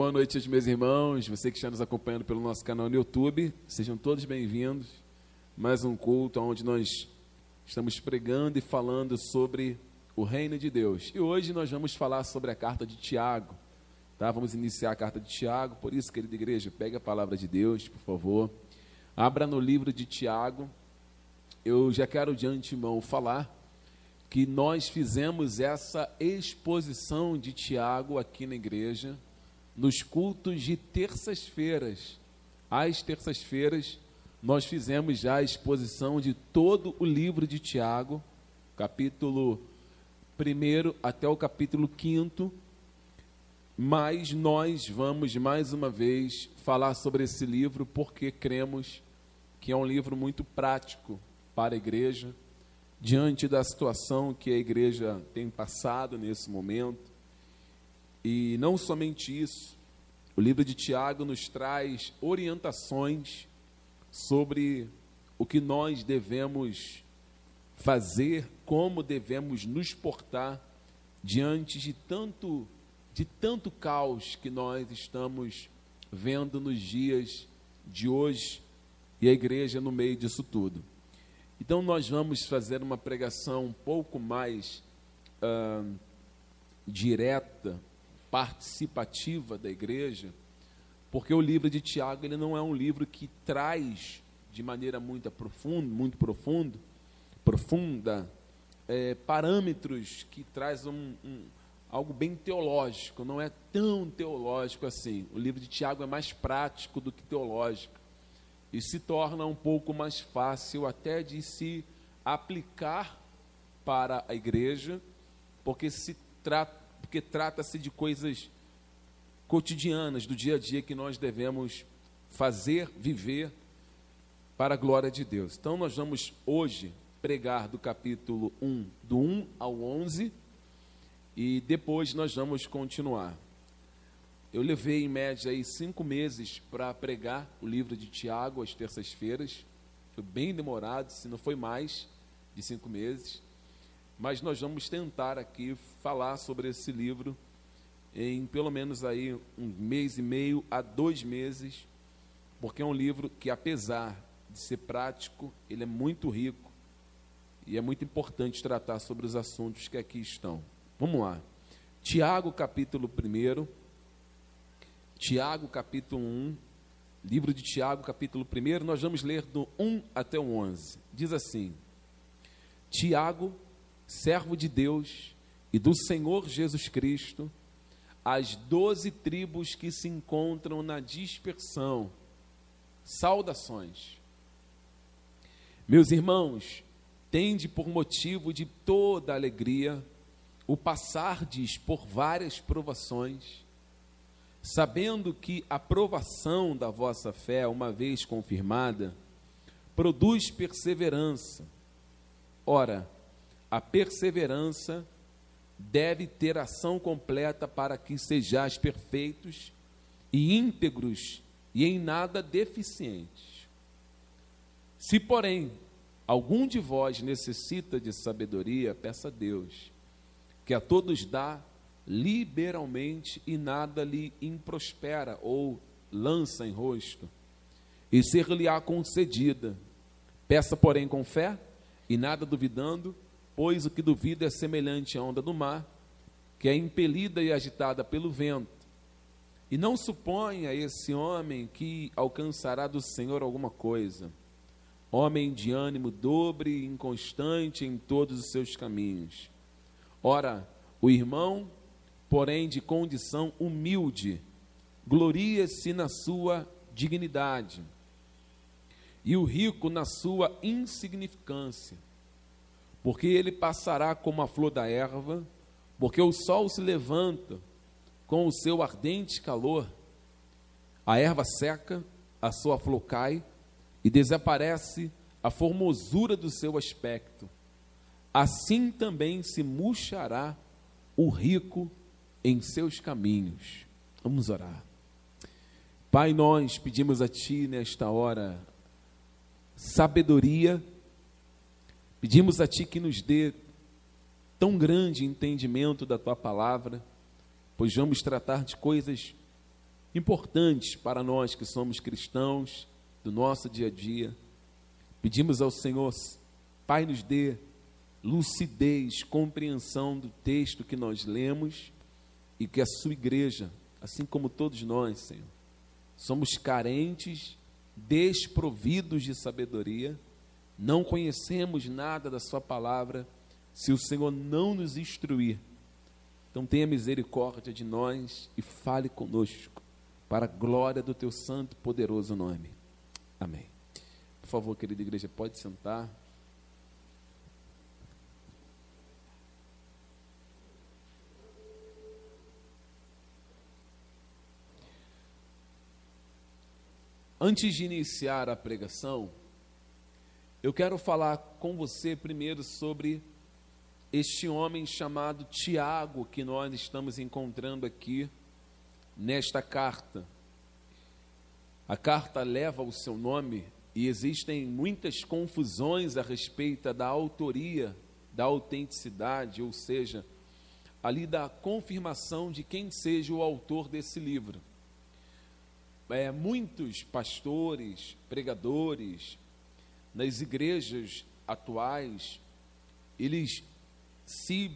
boa noite aos meus irmãos, você que está nos acompanhando pelo nosso canal no YouTube. Sejam todos bem-vindos. Mais um culto onde nós estamos pregando e falando sobre o reino de Deus. E hoje nós vamos falar sobre a carta de Tiago. Tá? Vamos iniciar a carta de Tiago, por isso, querida igreja, pegue a palavra de Deus, por favor. Abra no livro de Tiago. Eu já quero de antemão falar que nós fizemos essa exposição de Tiago aqui na igreja, nos cultos de terças-feiras. Às terças-feiras, nós fizemos já a exposição de todo o livro de Tiago, capítulo 1 até o capítulo 5. Mas nós vamos mais uma vez falar sobre esse livro porque cremos que é um livro muito prático para a igreja diante da situação que a igreja tem passado nesse momento. E não somente isso, o livro de Tiago nos traz orientações sobre o que nós devemos fazer, como devemos nos portar diante de tanto de tanto caos que nós estamos vendo nos dias de hoje e a igreja no meio disso tudo. Então, nós vamos fazer uma pregação um pouco mais uh, direta, participativa da igreja, porque o livro de Tiago ele não é um livro que traz de maneira muito profunda, muito profundo, profunda, é, parâmetros que traz um, um, algo bem teológico. Não é tão teológico assim. O livro de Tiago é mais prático do que teológico e se torna um pouco mais fácil até de se aplicar para a igreja, porque se trata, porque trata-se de coisas cotidianas do dia a dia que nós devemos fazer, viver para a glória de Deus. Então nós vamos hoje pregar do capítulo 1, do 1 ao 11, e depois nós vamos continuar. Eu levei em média aí cinco meses para pregar o livro de Tiago às terças-feiras. Foi bem demorado, se não foi mais de cinco meses. Mas nós vamos tentar aqui falar sobre esse livro em pelo menos aí um mês e meio a dois meses, porque é um livro que, apesar de ser prático, ele é muito rico e é muito importante tratar sobre os assuntos que aqui estão. Vamos lá. Tiago, capítulo 1 Tiago, capítulo 1, livro de Tiago, capítulo 1, nós vamos ler do 1 até o 11. Diz assim: Tiago, servo de Deus e do Senhor Jesus Cristo, as doze tribos que se encontram na dispersão, saudações. Meus irmãos, tende por motivo de toda alegria o passardes por várias provações sabendo que a provação da vossa fé, uma vez confirmada, produz perseverança. Ora, a perseverança deve ter ação completa para que sejais perfeitos e íntegros e em nada deficientes. Se, porém, algum de vós necessita de sabedoria, peça a Deus, que a todos dá liberalmente e nada lhe improspera ou lança em rosto, e ser-lhe-á concedida. Peça, porém, com fé e nada duvidando, pois o que duvida é semelhante à onda do mar, que é impelida e agitada pelo vento. E não suponha esse homem que alcançará do Senhor alguma coisa. Homem de ânimo dobre e inconstante em todos os seus caminhos. Ora, o irmão porém de condição humilde, gloria-se na sua dignidade, e o rico na sua insignificância, porque ele passará como a flor da erva, porque o sol se levanta com o seu ardente calor, a erva seca, a sua flor cai, e desaparece a formosura do seu aspecto. Assim também se murchará o rico em seus caminhos. Vamos orar. Pai, nós pedimos a Ti nesta hora sabedoria, pedimos a Ti que nos dê tão grande entendimento da Tua palavra, pois vamos tratar de coisas importantes para nós que somos cristãos, do nosso dia a dia. Pedimos ao Senhor, Pai, nos dê lucidez, compreensão do texto que nós lemos e que a sua igreja, assim como todos nós, Senhor, somos carentes, desprovidos de sabedoria, não conhecemos nada da Sua palavra se o Senhor não nos instruir. Então tenha misericórdia de nós e fale conosco, para a glória do Teu santo e poderoso nome. Amém. Por favor, querida igreja, pode sentar. Antes de iniciar a pregação, eu quero falar com você primeiro sobre este homem chamado Tiago, que nós estamos encontrando aqui nesta carta. A carta leva o seu nome e existem muitas confusões a respeito da autoria, da autenticidade, ou seja, ali da confirmação de quem seja o autor desse livro é, muitos pastores, pregadores, nas igrejas atuais, eles se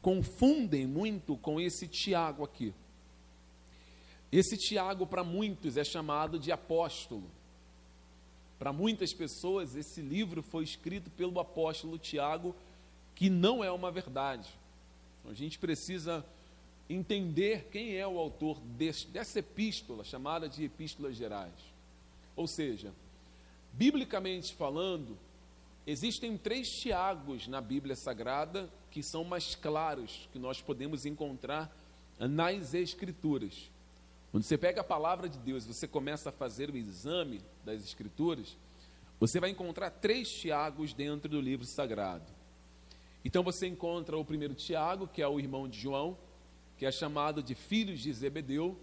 confundem muito com esse Tiago aqui. Esse Tiago, para muitos, é chamado de apóstolo. Para muitas pessoas, esse livro foi escrito pelo apóstolo Tiago, que não é uma verdade. A gente precisa entender quem é o autor desse, dessa epístola, chamada de Epístolas Gerais. Ou seja, biblicamente falando, existem três Tiagos na Bíblia Sagrada que são mais claros, que nós podemos encontrar nas Escrituras. Quando você pega a palavra de Deus você começa a fazer o exame das Escrituras, você vai encontrar três Tiagos dentro do livro sagrado. Então você encontra o primeiro Tiago, que é o irmão de João, que é chamado de filhos de Zebedeu,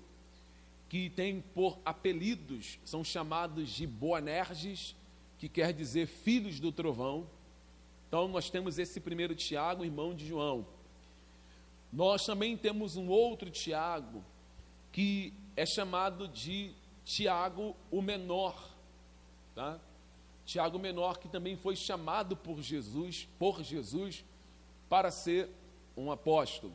que tem por apelidos, são chamados de Boanerges, que quer dizer filhos do trovão. Então nós temos esse primeiro Tiago, irmão de João. Nós também temos um outro Tiago, que é chamado de Tiago o Menor, tá? Tiago Menor, que também foi chamado por Jesus, por Jesus, para ser um apóstolo.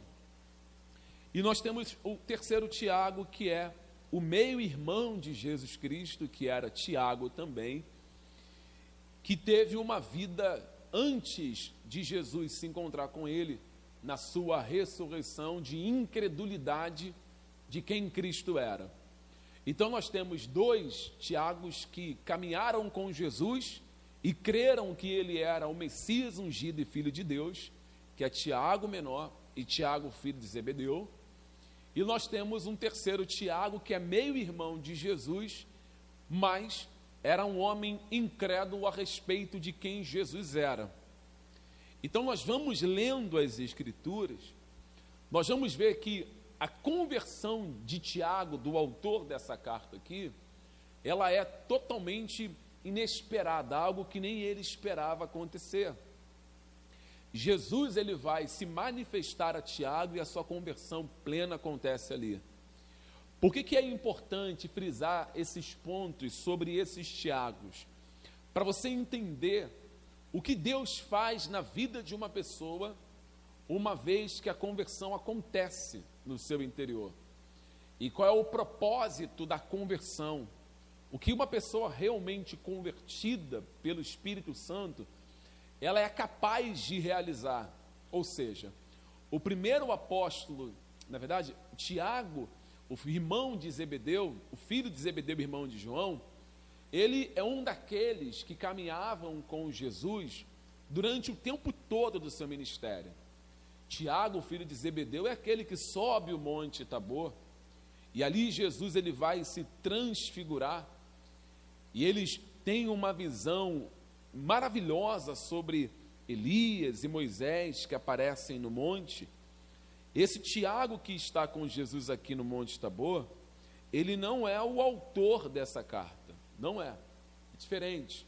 E nós temos o terceiro Tiago, que é o meio-irmão de Jesus Cristo, que era Tiago também, que teve uma vida antes de Jesus se encontrar com ele, na sua ressurreição, de incredulidade de quem Cristo era. Então nós temos dois Tiagos que caminharam com Jesus e creram que ele era o Messias ungido e filho de Deus, que é Tiago menor e Tiago filho de Zebedeu. E nós temos um terceiro Tiago, que é meio-irmão de Jesus, mas era um homem incrédulo a respeito de quem Jesus era. Então, nós vamos lendo as Escrituras, nós vamos ver que a conversão de Tiago, do autor dessa carta aqui, ela é totalmente inesperada, algo que nem ele esperava acontecer. Jesus ele vai se manifestar a Tiago e a sua conversão plena acontece ali. Por que, que é importante frisar esses pontos sobre esses Tiagos? Para você entender o que Deus faz na vida de uma pessoa, uma vez que a conversão acontece no seu interior. E qual é o propósito da conversão? O que uma pessoa realmente convertida pelo Espírito Santo ela é capaz de realizar. Ou seja, o primeiro apóstolo, na verdade, Tiago, o irmão de Zebedeu, o filho de Zebedeu, irmão de João, ele é um daqueles que caminhavam com Jesus durante o tempo todo do seu ministério. Tiago, filho de Zebedeu, é aquele que sobe o monte Tabor, e ali Jesus ele vai se transfigurar, e eles têm uma visão maravilhosa sobre Elias e Moisés que aparecem no monte. Esse Tiago que está com Jesus aqui no Monte Tabor, ele não é o autor dessa carta, não é. É diferente.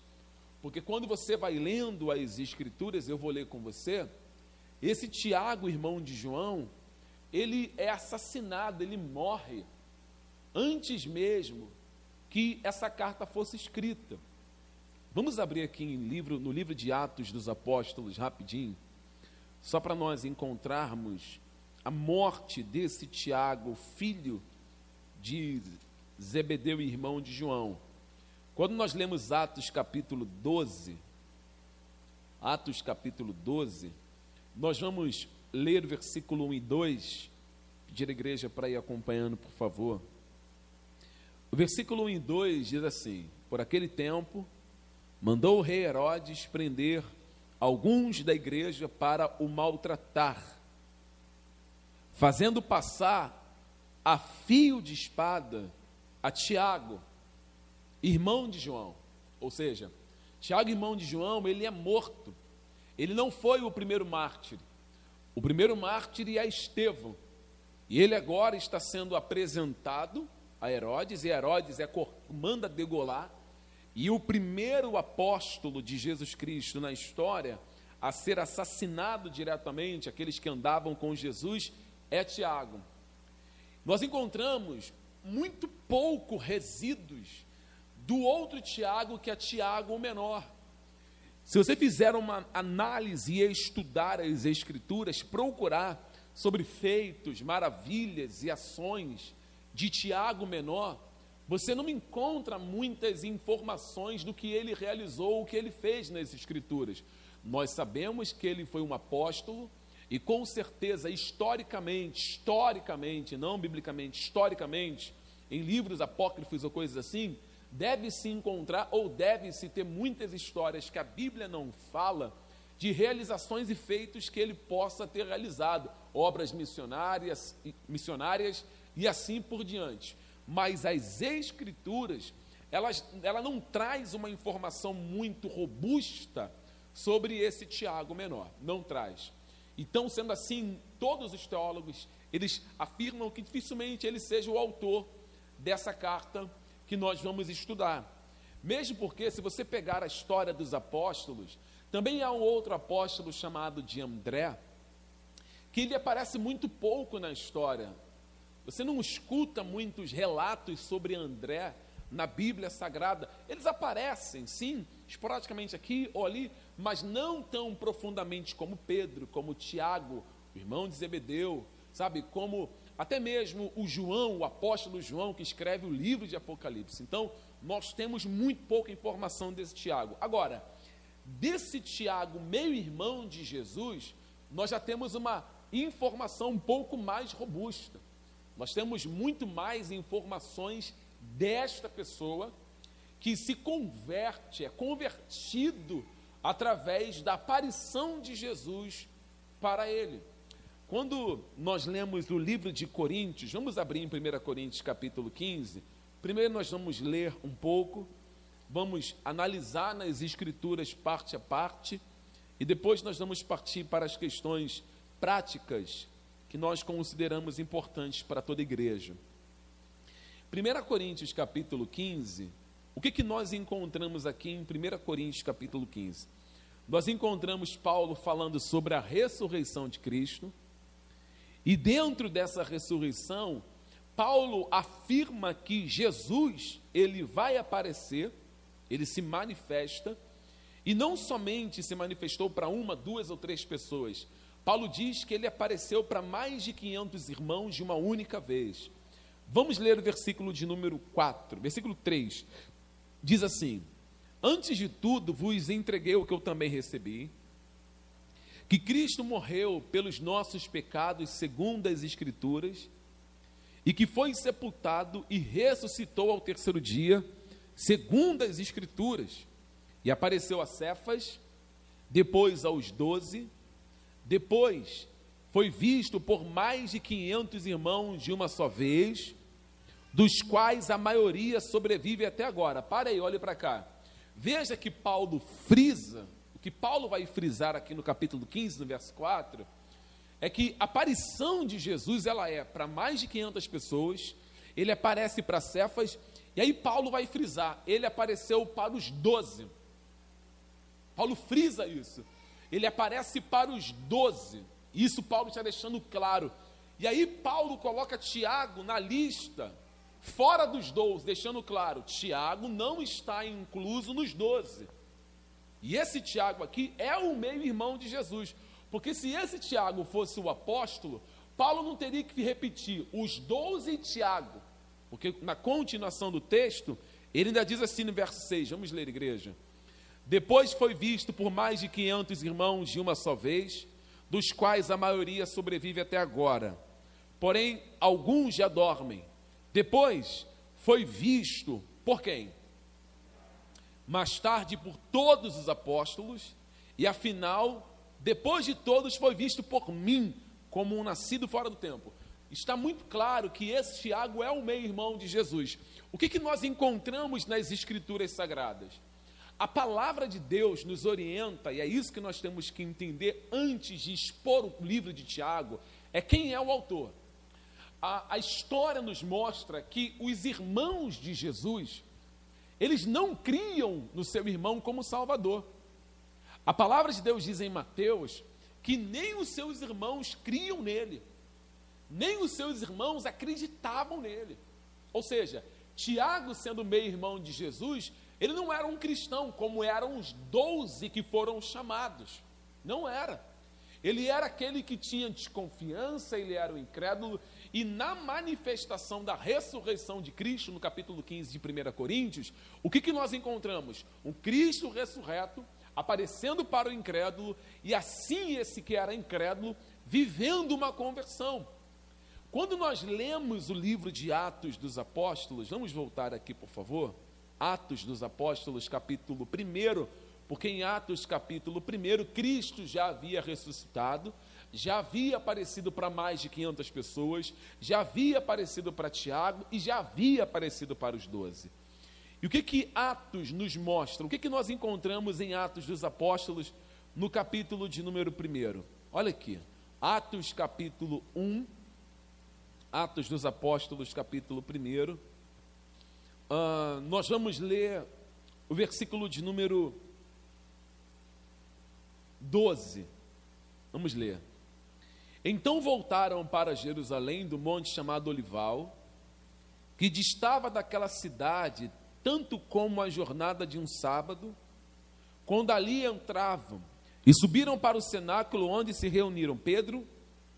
Porque quando você vai lendo as Escrituras, eu vou ler com você, esse Tiago, irmão de João, ele é assassinado, ele morre antes mesmo que essa carta fosse escrita. Vamos abrir aqui livro, no livro de Atos dos Apóstolos, rapidinho, só para nós encontrarmos a morte desse Tiago, filho de Zebedeu irmão de João. Quando nós lemos Atos capítulo 12, Atos capítulo 12, nós vamos ler versículo 1 e 2, pedir a igreja para ir acompanhando, por favor. O versículo 1 e 2 diz assim: Por aquele tempo, mandou o rei Herodes prender alguns da igreja para o maltratar, fazendo passar a fio de espada a Tiago, irmão de João. Ou seja, Tiago, irmão de João, ele é morto. Ele não foi o primeiro mártir. O primeiro mártir é Estevão. E ele agora está sendo apresentado a Herodes, e Herodes é, manda degolar. E o primeiro apóstolo de Jesus Cristo na história a ser assassinado diretamente, aqueles que andavam com Jesus, é Tiago. Nós encontramos muito pouco resíduos do outro Tiago, que é Tiago o menor. Se você fizer uma análise e estudar as Escrituras, procurar sobre feitos, maravilhas e ações de Tiago menor, você não encontra muitas informações do que ele realizou, o que ele fez nas Escrituras. Nós sabemos que ele foi um apóstolo, e com certeza, historicamente, historicamente, não biblicamente, historicamente, em livros apócrifos ou coisas assim, deve-se encontrar ou deve-se ter muitas histórias que a Bíblia não fala de realizações e feitos que ele possa ter realizado, obras missionárias, missionárias e assim por diante. Mas as escrituras, elas, ela não traz uma informação muito robusta sobre esse Tiago menor, não traz. Então, sendo assim, todos os teólogos, eles afirmam que dificilmente ele seja o autor dessa carta que nós vamos estudar. Mesmo porque, se você pegar a história dos apóstolos, também há um outro apóstolo chamado de André, que ele aparece muito pouco na história. Você não escuta muitos relatos sobre André na Bíblia Sagrada. Eles aparecem, sim, esporadicamente aqui ou ali, mas não tão profundamente como Pedro, como Tiago, o irmão de Zebedeu, sabe? Como até mesmo o João, o apóstolo João, que escreve o livro de Apocalipse. Então, nós temos muito pouca informação desse Tiago. Agora, desse Tiago, meio-irmão de Jesus, nós já temos uma informação um pouco mais robusta. Nós temos muito mais informações desta pessoa que se converte, é convertido através da aparição de Jesus para ele. Quando nós lemos o livro de Coríntios, vamos abrir em 1 Coríntios capítulo 15. Primeiro nós vamos ler um pouco, vamos analisar nas escrituras parte a parte, e depois nós vamos partir para as questões práticas que nós consideramos importantes para toda igreja. 1 Coríntios capítulo 15, o que, que nós encontramos aqui em 1 Coríntios capítulo 15? Nós encontramos Paulo falando sobre a ressurreição de Cristo, e dentro dessa ressurreição, Paulo afirma que Jesus, ele vai aparecer, ele se manifesta, e não somente se manifestou para uma, duas ou três pessoas. Paulo diz que ele apareceu para mais de 500 irmãos de uma única vez. Vamos ler o versículo de número 4, versículo 3. Diz assim: Antes de tudo vos entreguei o que eu também recebi que Cristo morreu pelos nossos pecados, segundo as Escrituras, e que foi sepultado e ressuscitou ao terceiro dia, segundo as Escrituras, e apareceu a Cefas, depois aos doze, depois foi visto por mais de quinhentos irmãos de uma só vez, dos quais a maioria sobrevive até agora. Para aí, olhe para cá. Veja que Paulo frisa que Paulo vai frisar aqui no capítulo 15, no verso 4, é que a aparição de Jesus ela é para mais de 500 pessoas, ele aparece para Cefas, e aí Paulo vai frisar, ele apareceu para os doze. Paulo frisa isso. Ele aparece para os doze. Isso Paulo está deixando claro. E aí Paulo coloca Tiago na lista, fora dos doze, deixando claro, Tiago não está incluso nos doze. E esse Tiago aqui é o meio-irmão de Jesus. Porque se esse Tiago fosse o apóstolo, Paulo não teria que repetir os doze e Tiago. Porque na continuação do texto, ele ainda diz assim no verso 6, vamos ler, igreja. Depois foi visto por mais de 500 irmãos de uma só vez, dos quais a maioria sobrevive até agora. Porém, alguns já dormem. Depois foi visto por quem? mais tarde por todos os apóstolos, e afinal, depois de todos, foi visto por mim como um nascido fora do tempo. Está muito claro que esse Tiago é o meio-irmão de Jesus. O que, que nós encontramos nas Escrituras Sagradas? A palavra de Deus nos orienta, e é isso que nós temos que entender antes de expor o livro de Tiago, é quem é o autor. A, a história nos mostra que os irmãos de Jesus, eles não criam no seu irmão como Salvador. A palavra de Deus diz em Mateus que nem os seus irmãos criam nele, nem os seus irmãos acreditavam nele. Ou seja, Tiago, sendo meio-irmão de Jesus, ele não era um cristão como eram os doze que foram chamados. Não era. Ele era aquele que tinha desconfiança, ele era o incrédulo, e na manifestação da ressurreição de Cristo, no capítulo 15 de 1 Coríntios, o que, que nós encontramos? Um Cristo ressurreto aparecendo para o incrédulo, e assim esse que era incrédulo, vivendo uma conversão. Quando nós lemos o livro de Atos dos Apóstolos, vamos voltar aqui, por favor. Atos dos Apóstolos, capítulo 1, porque em Atos, capítulo 1, Cristo já havia ressuscitado, já havia aparecido para mais de 500 pessoas, já havia aparecido para Tiago e já havia aparecido para os doze. E o que que Atos nos mostra? O que que nós encontramos em Atos dos Apóstolos no capítulo de número 1? Olha aqui, Atos capítulo 1, Atos dos Apóstolos capítulo 1. Uh, nós vamos ler o versículo de número 12. Vamos ler. Então voltaram para Jerusalém do monte chamado Olival, que distava daquela cidade tanto como a jornada de um sábado, quando ali entravam e subiram para o cenáculo onde se reuniram Pedro,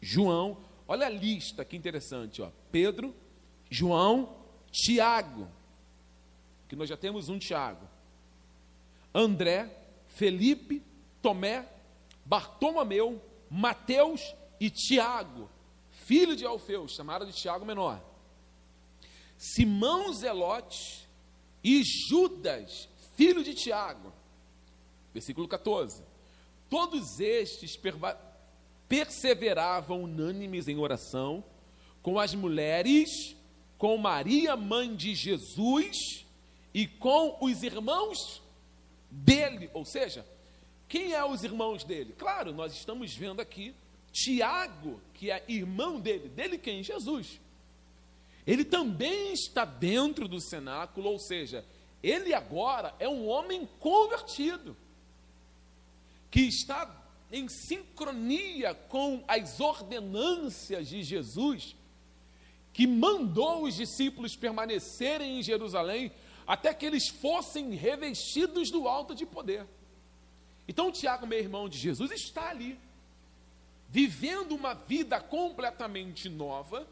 João, olha a lista que interessante, ó. Pedro, João, Tiago, que nós já temos um Tiago, André, Felipe, Tomé, Bartolomeu, Mateus e Tiago, filho de Alfeu, chamado de Tiago menor, Simão Zelote e Judas, filho de Tiago. Versículo 14. Todos estes perseveravam unânimes em oração com as mulheres, com Maria, mãe de Jesus, e com os irmãos dele. Ou seja, quem é os irmãos dele? Claro, nós estamos vendo aqui Tiago, que é irmão dele, dele quem? Jesus. Ele também está dentro do cenáculo, ou seja, ele agora é um homem convertido, que está em sincronia com as ordenâncias de Jesus, que mandou os discípulos permanecerem em Jerusalém até que eles fossem revestidos do alto de poder. Então, Tiago, meu irmão de Jesus, está ali vivendo uma vida completamente nova,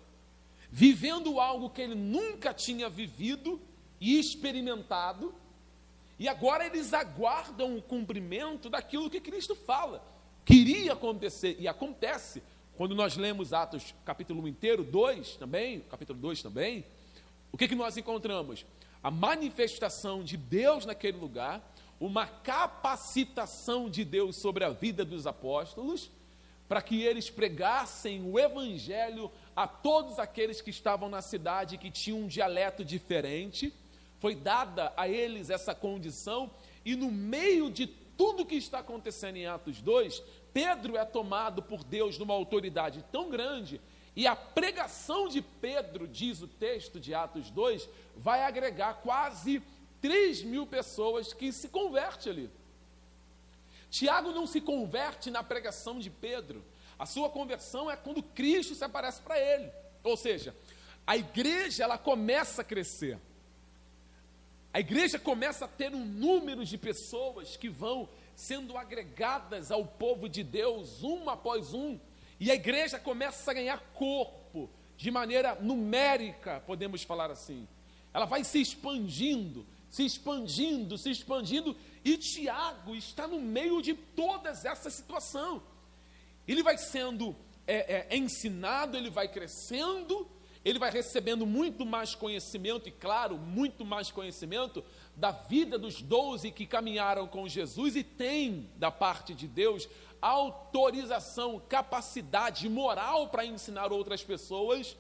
vivendo algo que ele nunca tinha vivido e experimentado, e agora eles aguardam o cumprimento daquilo que Cristo fala. Queria acontecer, e acontece, quando nós lemos Atos capítulo 1 inteiro, 2 também, capítulo 2 também, o que, que nós encontramos? A manifestação de Deus naquele lugar, uma capacitação de Deus sobre a vida dos apóstolos, para que eles pregassem o evangelho a todos aqueles que estavam na cidade que tinham um dialeto diferente. Foi dada a eles essa condição, e no meio de tudo que está acontecendo em Atos 2, Pedro é tomado por Deus numa autoridade tão grande, e a pregação de Pedro, diz o texto de Atos 2, vai agregar quase 3 mil pessoas que se converte ali. Tiago não se converte na pregação de Pedro. A sua conversão é quando Cristo se aparece para ele. Ou seja, a igreja ela começa a crescer. A igreja começa a ter um número de pessoas que vão sendo agregadas ao povo de Deus, um após um, e a igreja começa a ganhar corpo, de maneira numérica, podemos falar assim. Ela vai se expandindo, se expandindo, se expandindo, e Tiago está no meio de toda essa situação. Ele vai sendo é, é, ensinado, ele vai crescendo, ele vai recebendo muito mais conhecimento, e claro, muito mais conhecimento da vida dos doze que caminharam com Jesus e tem, da parte de Deus, autorização, capacidade moral para ensinar outras pessoas,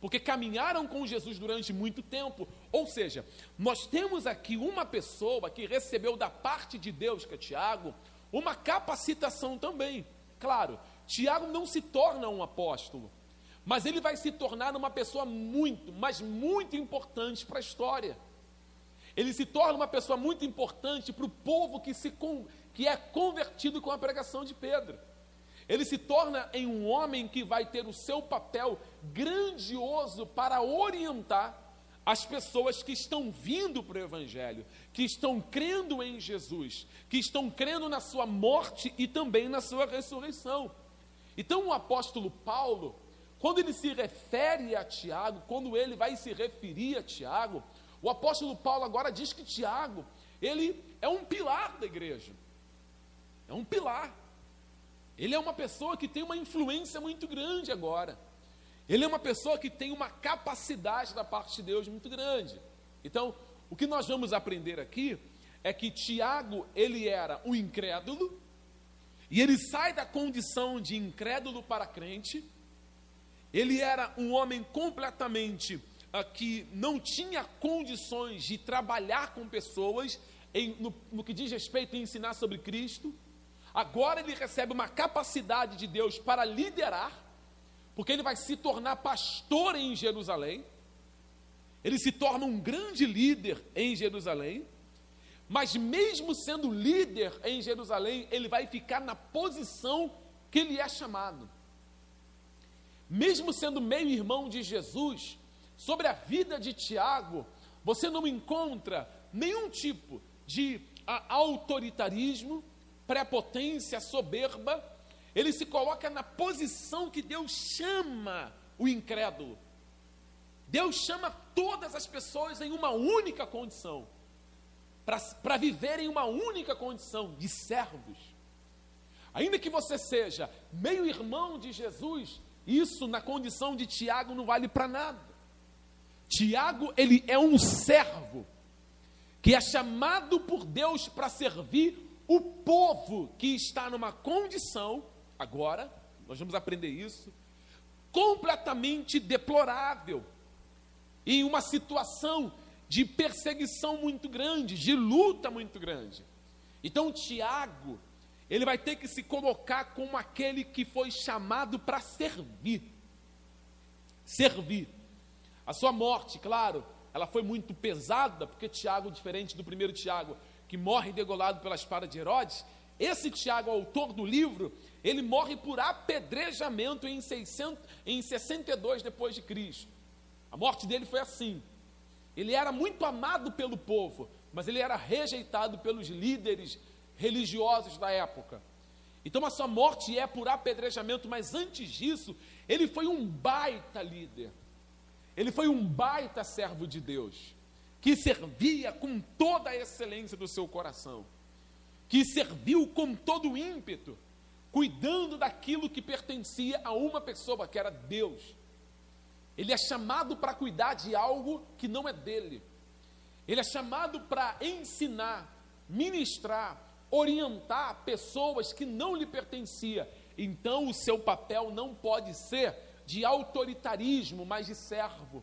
porque caminharam com Jesus durante muito tempo. Ou seja, nós temos aqui uma pessoa que recebeu da parte de Deus, que é Tiago, uma capacitação também. Claro, Tiago não se torna um apóstolo, mas ele vai se tornar uma pessoa muito, mas muito importante para a história. Ele se torna uma pessoa muito importante para o povo que, se, que é convertido com a pregação de Pedro. Ele se torna em um homem que vai ter o seu papel grandioso para orientar as pessoas que estão vindo para o Evangelho, que estão crendo em Jesus, que estão crendo na sua morte e também na sua ressurreição. Então, o apóstolo Paulo, quando ele se refere a Tiago, quando ele vai se referir a Tiago, o apóstolo Paulo agora diz que Tiago, ele é um pilar da igreja. É um pilar. Ele é uma pessoa que tem uma influência muito grande agora. Ele é uma pessoa que tem uma capacidade da parte de Deus muito grande. Então, o que nós vamos aprender aqui é que Tiago, ele era um incrédulo, e ele sai da condição de incrédulo para crente. Ele era um homem completamente que não tinha condições de trabalhar com pessoas em, no, no que diz respeito a ensinar sobre Cristo, agora ele recebe uma capacidade de Deus para liderar, porque ele vai se tornar pastor em Jerusalém, ele se torna um grande líder em Jerusalém, mas mesmo sendo líder em Jerusalém, ele vai ficar na posição que ele é chamado. Mesmo sendo meio irmão de Jesus, sobre a vida de Tiago, você não encontra nenhum tipo de autoritarismo, prepotência, soberba. Ele se coloca na posição que Deus chama o incrédulo. Deus chama todas as pessoas em uma única condição, para viver em uma única condição de servos. Ainda que você seja meio irmão de Jesus, isso na condição de Tiago não vale para nada. Tiago, ele é um servo que é chamado por Deus para servir o povo que está numa condição, agora, nós vamos aprender isso, completamente deplorável, em uma situação de perseguição muito grande, de luta muito grande. Então, Tiago, ele vai ter que se colocar como aquele que foi chamado para servir. Servir. A sua morte, claro, ela foi muito pesada, porque Tiago, diferente do primeiro Tiago, que morre degolado pela espada de Herodes, esse Tiago, autor do livro, ele morre por apedrejamento em, 600, em 62 depois de Cristo. A morte dele foi assim. Ele era muito amado pelo povo, mas ele era rejeitado pelos líderes religiosos da época. Então a sua morte é por apedrejamento, mas antes disso, ele foi um baita líder. Ele foi um baita servo de Deus, que servia com toda a excelência do seu coração, que serviu com todo o ímpeto, cuidando daquilo que pertencia a uma pessoa, que era Deus. Ele é chamado para cuidar de algo que não é dele. Ele é chamado para ensinar, ministrar, orientar pessoas que não lhe pertencia. Então o seu papel não pode ser de autoritarismo, mas de servo.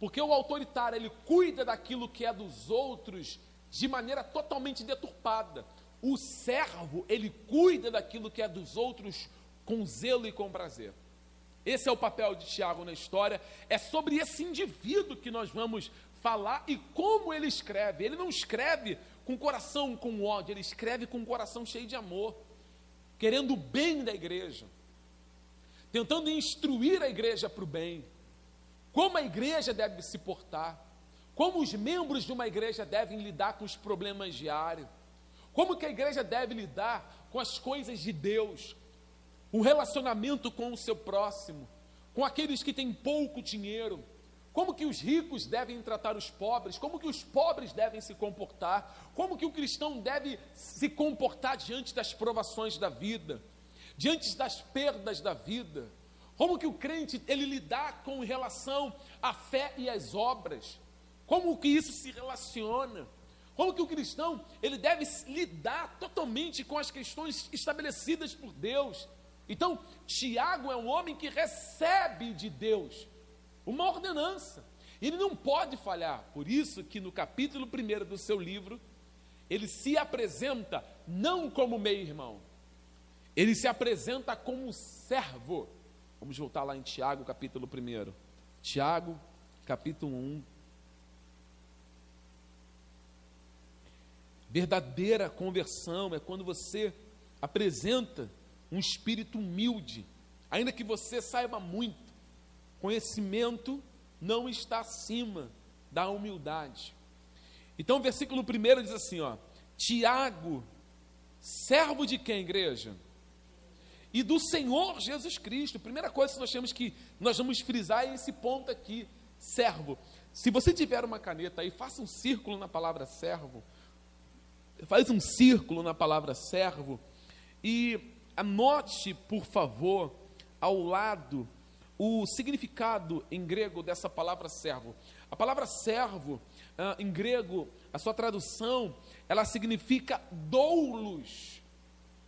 Porque o autoritário, ele cuida daquilo que é dos outros de maneira totalmente deturpada. O servo, ele cuida daquilo que é dos outros com zelo e com prazer. Esse é o papel de Tiago na história. É sobre esse indivíduo que nós vamos falar e como ele escreve. Ele não escreve com coração com ódio, ele escreve com coração cheio de amor, querendo o bem da igreja tentando instruir a igreja para o bem, como a igreja deve se portar, como os membros de uma igreja devem lidar com os problemas diários, como que a igreja deve lidar com as coisas de Deus, o relacionamento com o seu próximo, com aqueles que têm pouco dinheiro, como que os ricos devem tratar os pobres, como que os pobres devem se comportar, como que o cristão deve se comportar diante das provações da vida, diante das perdas da vida, como que o crente ele lidar com relação à fé e às obras, como que isso se relaciona, como que o cristão ele deve lidar totalmente com as questões estabelecidas por Deus. Então, Tiago é um homem que recebe de Deus uma ordenança. Ele não pode falhar. Por isso que no capítulo 1 do seu livro, ele se apresenta não como meio-irmão, ele se apresenta como servo. Vamos voltar lá em Tiago, capítulo 1. Tiago, capítulo 1. Verdadeira conversão é quando você apresenta um espírito humilde, ainda que você saiba muito Conhecimento não está acima da humildade. Então, o versículo 1 diz assim: ó, Tiago, servo de quem, igreja? E do Senhor Jesus Cristo. Primeira coisa que nós temos que nós vamos frisar é esse ponto aqui, servo. Se você tiver uma caneta aí, faça um círculo na palavra servo. Faz um círculo na palavra servo e anote, por favor, ao lado o significado em grego dessa palavra servo. A palavra servo, ah, em grego, a sua tradução, ela significa doulos.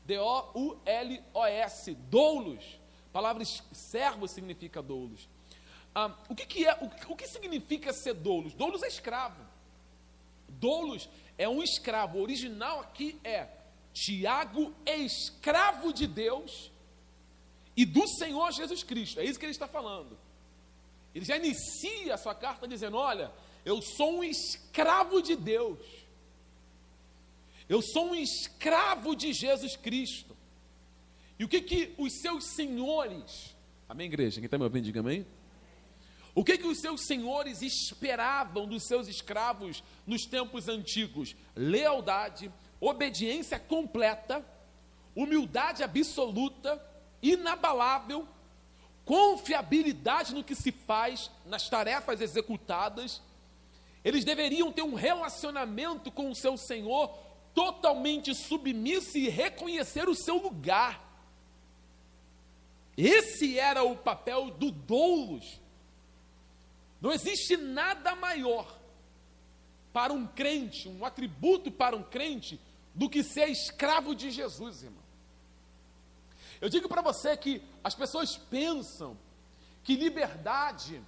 D-O-U-L-O-S, doulos. A palavra servo significa doulos. Ah, o que, que é, o, o que significa ser doulos? Doulos é escravo. Doulos é um escravo. O original aqui é Tiago é escravo de Deus e do Senhor Jesus Cristo. É isso que ele está falando. Ele já inicia a sua carta dizendo: Olha, eu sou um escravo de Deus. Eu sou um escravo de Jesus Cristo. E o que que os seus senhores, amém, igreja? Quem está me ouvindo, diga amém. O que que os seus senhores esperavam dos seus escravos nos tempos antigos? Lealdade, obediência completa, humildade absoluta inabalável, confiabilidade no que se faz, nas tarefas executadas. Eles deveriam ter um relacionamento com o seu Senhor totalmente submisso e reconhecer o seu lugar. Esse era o papel do doulos. Não existe nada maior para um crente, um atributo para um crente, do que ser escravo de Jesus, irmão. Eu digo para você que as pessoas pensam que liberdade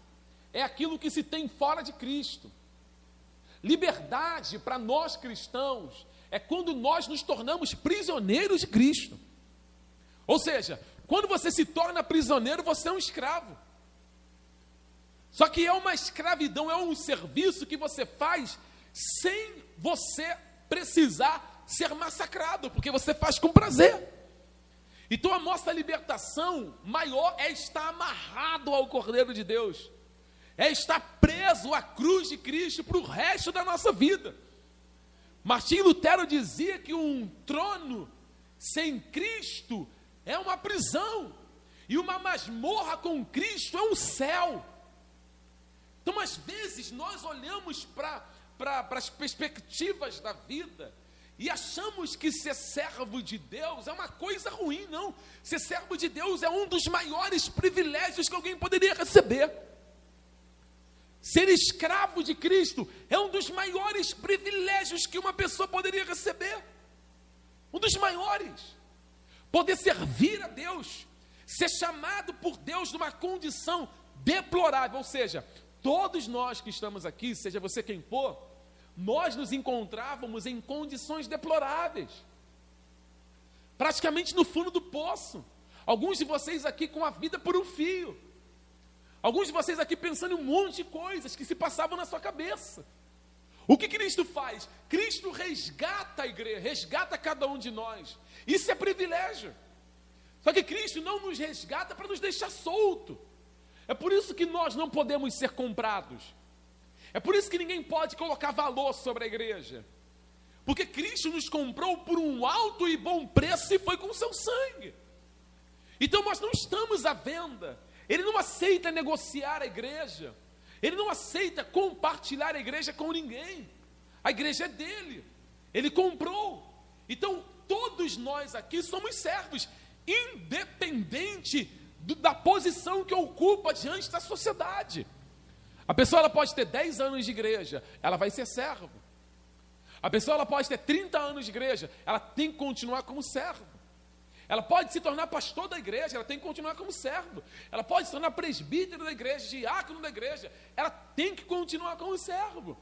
é aquilo que se tem fora de Cristo. Liberdade para nós cristãos é quando nós nos tornamos prisioneiros de Cristo. Ou seja, quando você se torna prisioneiro, você é um escravo. Só que é uma escravidão, é um serviço que você faz sem você precisar ser massacrado, porque você faz com prazer. Então a nossa libertação maior é estar amarrado ao Cordeiro de Deus, é estar preso à cruz de Cristo para o resto da nossa vida. Martim Lutero dizia que um trono sem Cristo é uma prisão, e uma masmorra com Cristo é um céu. Então, às vezes, nós olhamos para as perspectivas da vida e achamos que ser servo de Deus é uma coisa ruim, não. Ser servo de Deus é um dos maiores privilégios que alguém poderia receber. Ser escravo de Cristo é um dos maiores privilégios que uma pessoa poderia receber. Um dos maiores. Poder servir a Deus, ser chamado por Deus numa condição deplorável, ou seja, todos nós que estamos aqui, seja você quem for, nós nos encontrávamos em condições deploráveis, praticamente no fundo do poço. Alguns de vocês aqui com a vida por um fio, alguns de vocês aqui pensando em um monte de coisas que se passavam na sua cabeça. O que Cristo faz? Cristo resgata a igreja, resgata cada um de nós. Isso é privilégio. Só que Cristo não nos resgata para nos deixar solto. É por isso que nós não podemos ser comprados. É por isso que ninguém pode colocar valor sobre a igreja. Porque Cristo nos comprou por um alto e bom preço e foi com seu sangue. Então nós não estamos à venda. Ele não aceita negociar a igreja. Ele não aceita compartilhar a igreja com ninguém. A igreja é dele. Ele comprou. Então todos nós aqui somos servos, independente do, da posição que ocupa diante da sociedade. A pessoa ela pode ter 10 anos de igreja, ela vai ser servo. A pessoa ela pode ter 30 anos de igreja, ela tem que continuar como servo. Ela pode se tornar pastor da igreja, ela tem que continuar como servo. Ela pode se tornar presbítero da igreja, diácono da igreja, ela tem que continuar como servo.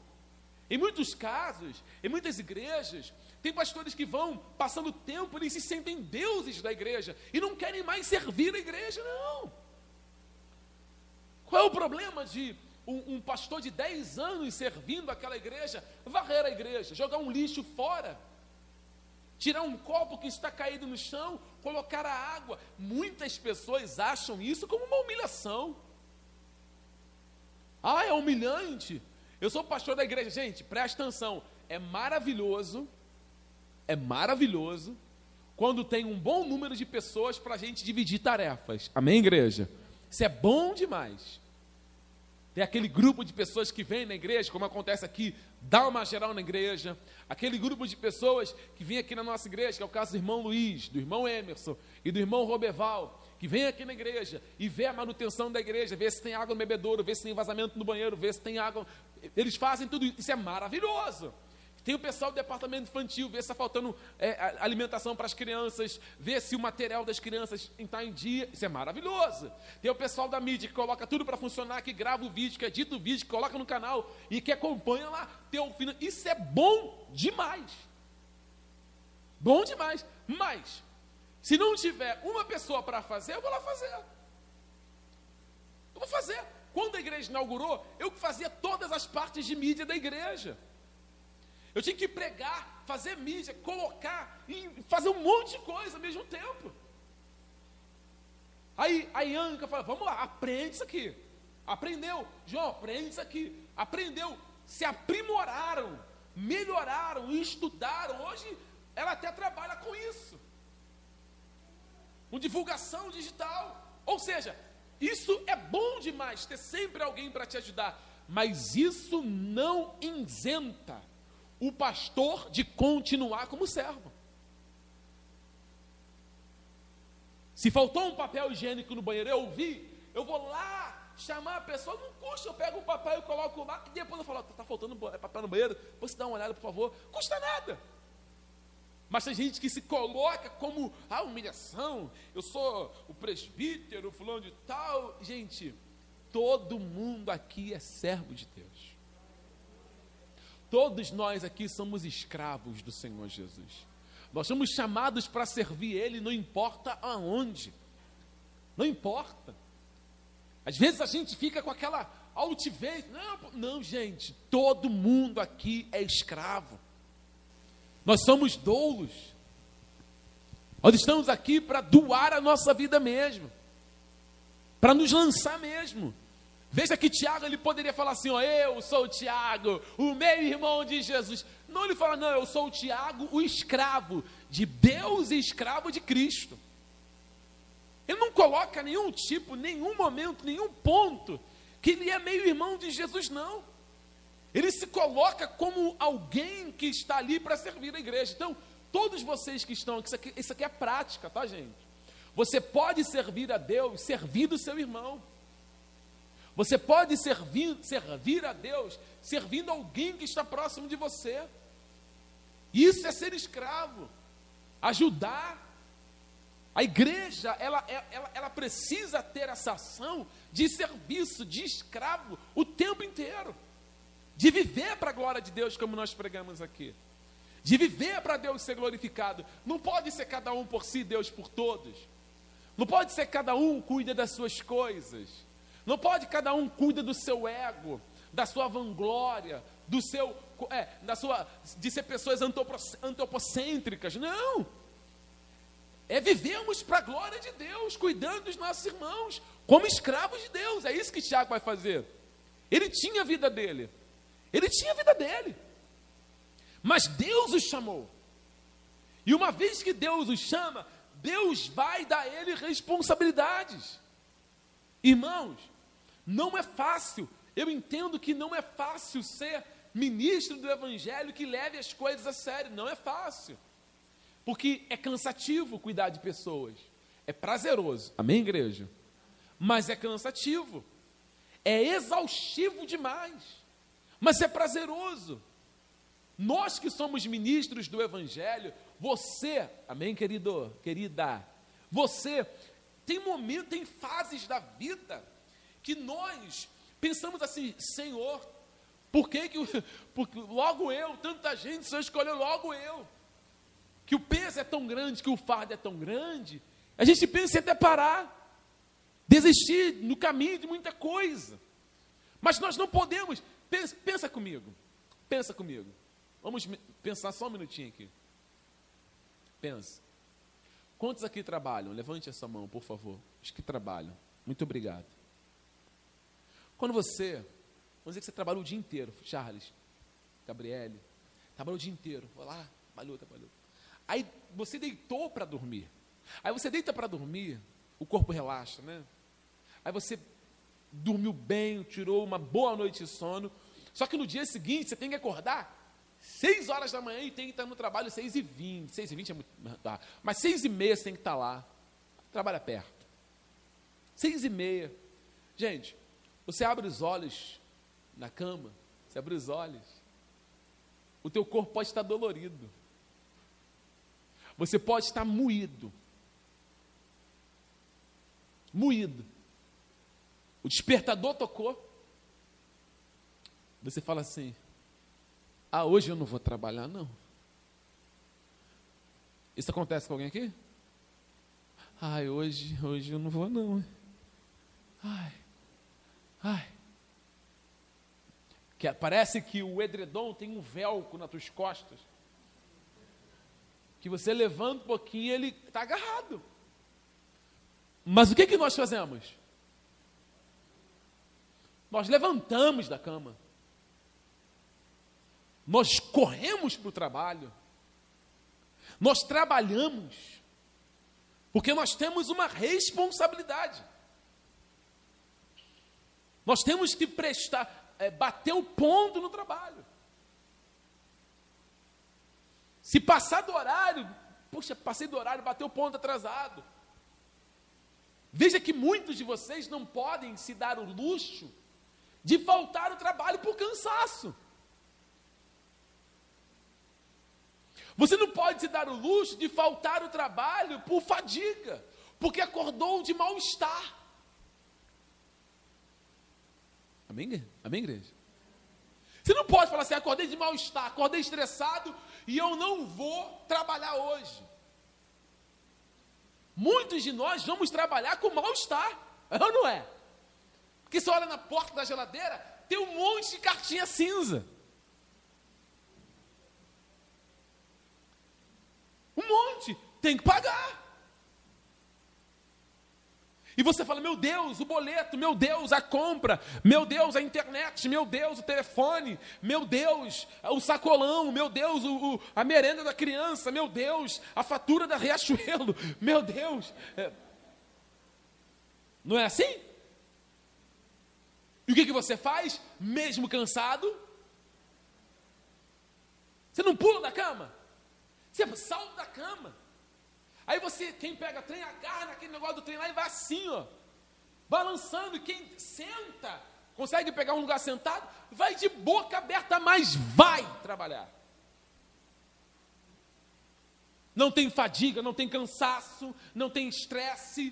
Em muitos casos, em muitas igrejas, tem pastores que vão passando tempo, eles se sentem deuses da igreja e não querem mais servir a igreja, não. Qual é o problema de um, um, pastor de 10 anos servindo aquela igreja, varrer a igreja, jogar um lixo fora, tirar um copo que está caído no chão, colocar a água? Muitas pessoas acham isso como uma humilhação. Ah, é humilhante. Eu sou pastor da igreja. Gente, presta atenção. É maravilhoso é maravilhoso quando tem um bom número de pessoas para a gente dividir tarefas. Amém, igreja? Isso é bom demais. Tem aquele grupo de pessoas que vem na igreja, como acontece aqui, dá uma geral na igreja. Aquele grupo de pessoas que vem aqui na nossa igreja, que é o caso do irmão Luiz, do irmão Emerson e do irmão Roberval, que vem aqui na igreja e vê a manutenção da igreja, vê se tem água no bebedouro, vê se tem vazamento no banheiro, vê se tem água. Eles fazem tudo isso, isso é maravilhoso. Tem o pessoal do departamento infantil, vê se está faltando é, alimentação para as crianças, vê se o material das crianças está em dia. Isso é maravilhoso. Tem o pessoal da mídia que coloca tudo para funcionar, que grava o vídeo, que edita o vídeo, que coloca no canal e que acompanha lá. Teu. Isso é bom demais. Bom demais. Mas, se não tiver uma pessoa para fazer, eu vou lá fazer. Eu vou fazer. Quando a igreja inaugurou, eu fazia todas as partes de mídia da igreja. Eu tinha que pregar, fazer mídia, colocar, fazer um monte de coisa ao mesmo tempo. Aí a Ianca fala: vamos lá, aprende isso aqui. Aprendeu, João, aprende isso aqui. Aprendeu, se aprimoraram, melhoraram, estudaram. Hoje ela até trabalha com isso. Com divulgação digital. Ou seja, isso é bom demais, ter sempre alguém para te ajudar. Mas isso não isenta o pastor de continuar como servo. Se faltou um papel higiênico no banheiro, eu vi, eu vou lá chamar a pessoa, não custa, eu pego o papel e coloco lá, e depois eu falo, está tá faltando papel no banheiro, você dá uma olhada, por favor, custa nada. Mas tem gente que se coloca como a ah, humilhação, eu sou o presbítero, fulano de tal. Gente, todo mundo aqui é servo de Deus. Todos nós aqui somos escravos do Senhor Jesus. Nós somos chamados para servir Ele, não importa aonde. Não importa. Às vezes a gente fica com aquela altivez. Não, não, gente, todo mundo aqui é escravo. Nós somos doulos. Nós estamos aqui para doar a nossa vida mesmo. Para nos lançar mesmo. Veja que Tiago ele poderia falar assim: ó, eu sou o Tiago, o meu irmão de Jesus. Não, ele fala, não, eu sou o Tiago, o escravo de Deus e escravo de Cristo. Ele não coloca nenhum tipo, nenhum momento, nenhum ponto que ele é meio irmão de Jesus, não. Ele se coloca como alguém que está ali para servir a igreja. Então, todos vocês que estão aqui, isso aqui, isso aqui é prática, tá, gente? Você pode servir a Deus servindo o seu irmão. Você pode servir, servir a Deus servindo alguém que está próximo de você. Isso é ser escravo. Ajudar. A igreja, ela, ela, ela precisa ter essa ação de serviço, de escravo, o tempo inteiro. De viver para a glória de Deus, como nós pregamos aqui. De viver para Deus ser glorificado. Não pode ser cada um por si, Deus por todos. Não pode ser cada um cuida das suas coisas. Não pode cada um cuida do seu ego, da sua vanglória, do seu, é, da sua, de ser pessoas antropocêntricas. Não. é vivemos para a glória de Deus, cuidando dos nossos irmãos, como escravos de Deus. É isso que Tiago vai fazer. Ele tinha a vida dele. Ele tinha a vida dele. Mas Deus o chamou. E uma vez que Deus o chama, Deus vai dar a ele responsabilidades. Irmãos, não é fácil. Eu entendo que não é fácil ser ministro do evangelho que leve as coisas a sério. Não é fácil. Porque é cansativo cuidar de pessoas. É prazeroso. Amém, igreja? Mas é cansativo. É exaustivo demais. Mas é prazeroso. Nós que somos ministros do Evangelho, você, amém, querido, querida, você tem momentos, tem fases da vida que nós pensamos assim, Senhor, por que, que porque logo eu, tanta gente, Senhor escolheu logo eu? Que o peso é tão grande, que o fardo é tão grande, a gente pensa em até parar, desistir no caminho de muita coisa. Mas nós não podemos, pensa, pensa comigo, pensa comigo. Vamos pensar só um minutinho aqui. Pensa. Quantos aqui trabalham? Levante essa mão, por favor. Os que trabalham. Muito obrigado. Quando você, vamos dizer que você trabalhou o dia inteiro, Charles, Gabriele, trabalhou o dia inteiro, foi lá, trabalhou, trabalhou. Aí você deitou para dormir. Aí você deita para dormir, o corpo relaxa, né? Aí você dormiu bem, tirou uma boa noite de sono. Só que no dia seguinte você tem que acordar 6 horas da manhã e tem que estar no trabalho 6 e 20. 6 e 20 é muito. Tá. Mas 6 e meia você tem que estar lá. Trabalha perto. 6 e meia. Gente, você abre os olhos na cama, você abre os olhos, o teu corpo pode estar dolorido. Você pode estar moído. Moído. O despertador tocou. Você fala assim: ah, hoje eu não vou trabalhar, não. Isso acontece com alguém aqui? Ai, hoje, hoje eu não vou, não. Ai, ai. Que parece que o edredom tem um velcro nas tuas costas. Que você levanta um pouquinho e ele está agarrado. Mas o que, que nós fazemos? Nós levantamos da cama. Nós corremos para o trabalho, nós trabalhamos, porque nós temos uma responsabilidade. Nós temos que prestar, é, bater o ponto no trabalho. Se passar do horário, puxa, passei do horário, bateu o ponto atrasado. Veja que muitos de vocês não podem se dar o luxo de faltar o trabalho por cansaço. Você não pode se dar o luxo de faltar o trabalho por fadiga, porque acordou de mal-estar. Amém? Amém, igreja? Você não pode falar assim: acordei de mal-estar, acordei estressado e eu não vou trabalhar hoje. Muitos de nós vamos trabalhar com mal-estar, ou não é? Porque você olha na porta da geladeira, tem um monte de cartinha cinza. Um monte. Tem que pagar. E você fala, meu Deus, o boleto, meu Deus, a compra, meu Deus, a internet, meu Deus, o telefone, meu Deus, o sacolão, meu Deus, o, o, a merenda da criança, meu Deus, a fatura da Riachuelo, meu Deus. É... Não é assim? E o que, que você faz, mesmo cansado? Você não pula da cama? Você salta da cama. Aí você, quem pega trem, agarra naquele negócio do trem lá e vai assim, ó. Balançando. E quem senta, consegue pegar um lugar sentado, vai de boca aberta, mas vai trabalhar. Não tem fadiga, não tem cansaço, não tem estresse.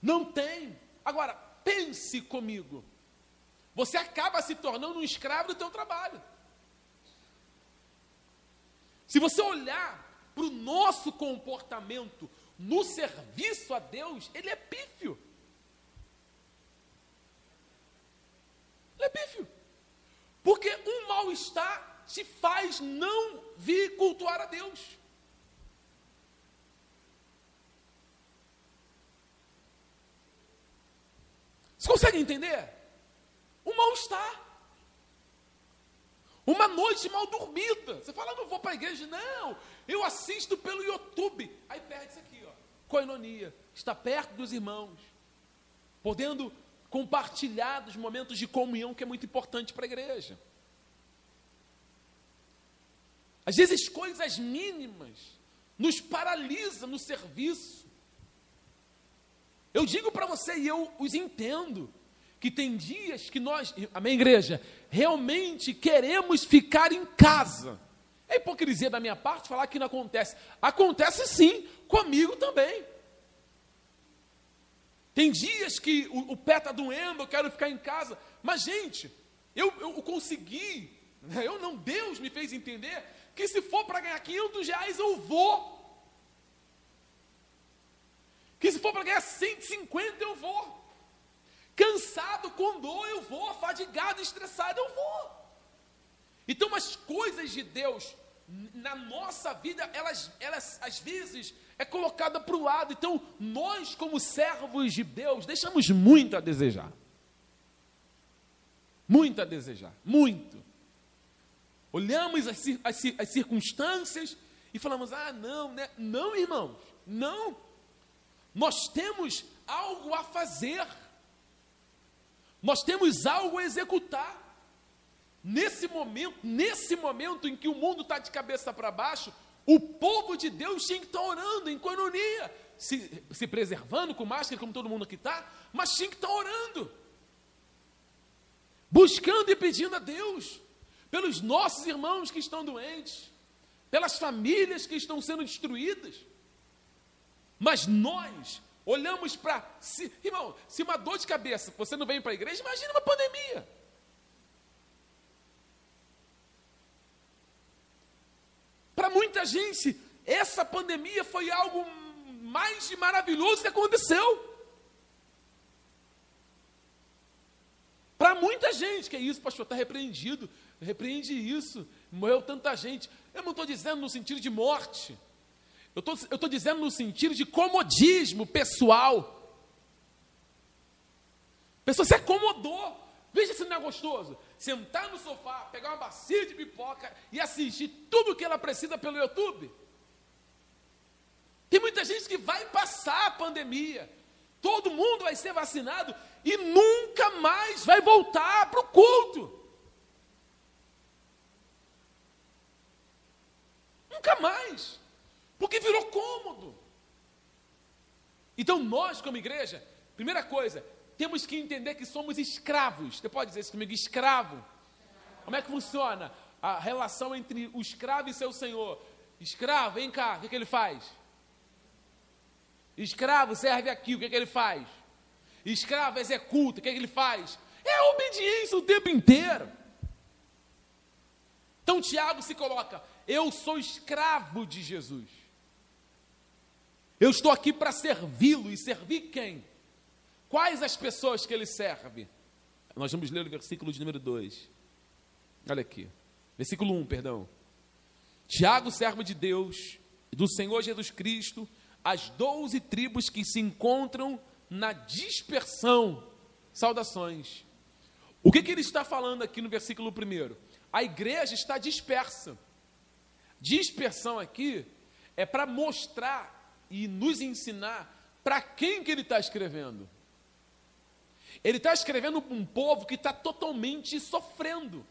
Não tem. Agora, pense comigo. Você acaba se tornando um escravo do teu trabalho. Se você olhar para o nosso comportamento no serviço a Deus, ele é pífio. Ele é pífio. Porque um mal-estar te faz não vir cultuar a Deus. Você consegue entender? Um mal-estar. Uma noite mal dormida. Você fala, não vou para a igreja. Não, eu assisto pelo YouTube. Aí perde isso aqui, ó. Coinonia. Está perto dos irmãos. Podendo compartilhar dos momentos de comunhão que é muito importante para a igreja. Às vezes coisas mínimas nos paralisa no serviço. Eu digo para você e eu os entendo que tem dias que nós, amém, igreja, realmente queremos ficar em casa. É hipocrisia da minha parte falar que não acontece. Acontece sim, comigo também. Tem dias que o, o pé está doendo, eu quero ficar em casa. Mas, gente, eu, eu consegui, né, eu não, Deus me fez entender que se for para ganhar 500 reais, eu vou. Que se for para ganhar 150, eu vou. Cansado, com dor, eu vou. Fadigado, estressado, eu vou. Então, as coisas de Deus na nossa vida, elas, elas às vezes é colocada para o lado. Então, nós, como servos de Deus, deixamos muito a desejar. Muito a desejar, muito. Olhamos as, as, as circunstâncias e falamos: ah, não, né? Não, irmãos, não. Nós temos algo a fazer, nós temos algo a executar. Nesse momento, nesse momento em que o mundo está de cabeça para baixo, o povo de Deus tinha que estar orando em coinonia, se, se preservando com máscara, como todo mundo aqui está, mas tinha que estar orando, buscando e pedindo a Deus, pelos nossos irmãos que estão doentes, pelas famílias que estão sendo destruídas. Mas nós olhamos para. Irmão, se uma dor de cabeça você não vem para a igreja, imagina uma pandemia. Para muita gente, essa pandemia foi algo mais de maravilhoso que aconteceu. Para muita gente, que é isso, pastor, está repreendido. Repreende isso. Morreu tanta gente. Eu não estou dizendo no sentido de morte. Eu estou dizendo no sentido de comodismo pessoal. A pessoa se acomodou. Veja se não é gostoso. Sentar no sofá, pegar uma bacia de pipoca e assistir tudo o que ela precisa pelo YouTube. Tem muita gente que vai passar a pandemia. Todo mundo vai ser vacinado e nunca mais vai voltar para o culto. Nunca mais. Porque virou cômodo. Então, nós, como igreja, primeira coisa, temos que entender que somos escravos. Você pode dizer isso comigo? Escravo. Como é que funciona a relação entre o escravo e seu senhor? Escravo, vem cá, o que, que ele faz? Escravo serve aqui, o que, que ele faz? Escravo executa, o que, que ele faz? É obediência o tempo inteiro. Então Tiago se coloca: Eu sou escravo de Jesus. Eu estou aqui para servi-lo e servir quem? Quais as pessoas que ele serve? Nós vamos ler o versículo de número 2. Olha aqui. Versículo 1, um, perdão. Tiago, servo de Deus, do Senhor Jesus Cristo, as doze tribos que se encontram na dispersão. Saudações. O que, que ele está falando aqui no versículo 1? A igreja está dispersa. Dispersão aqui é para mostrar e nos ensinar para quem que ele está escrevendo. Ele está escrevendo para um povo que está totalmente sofrendo,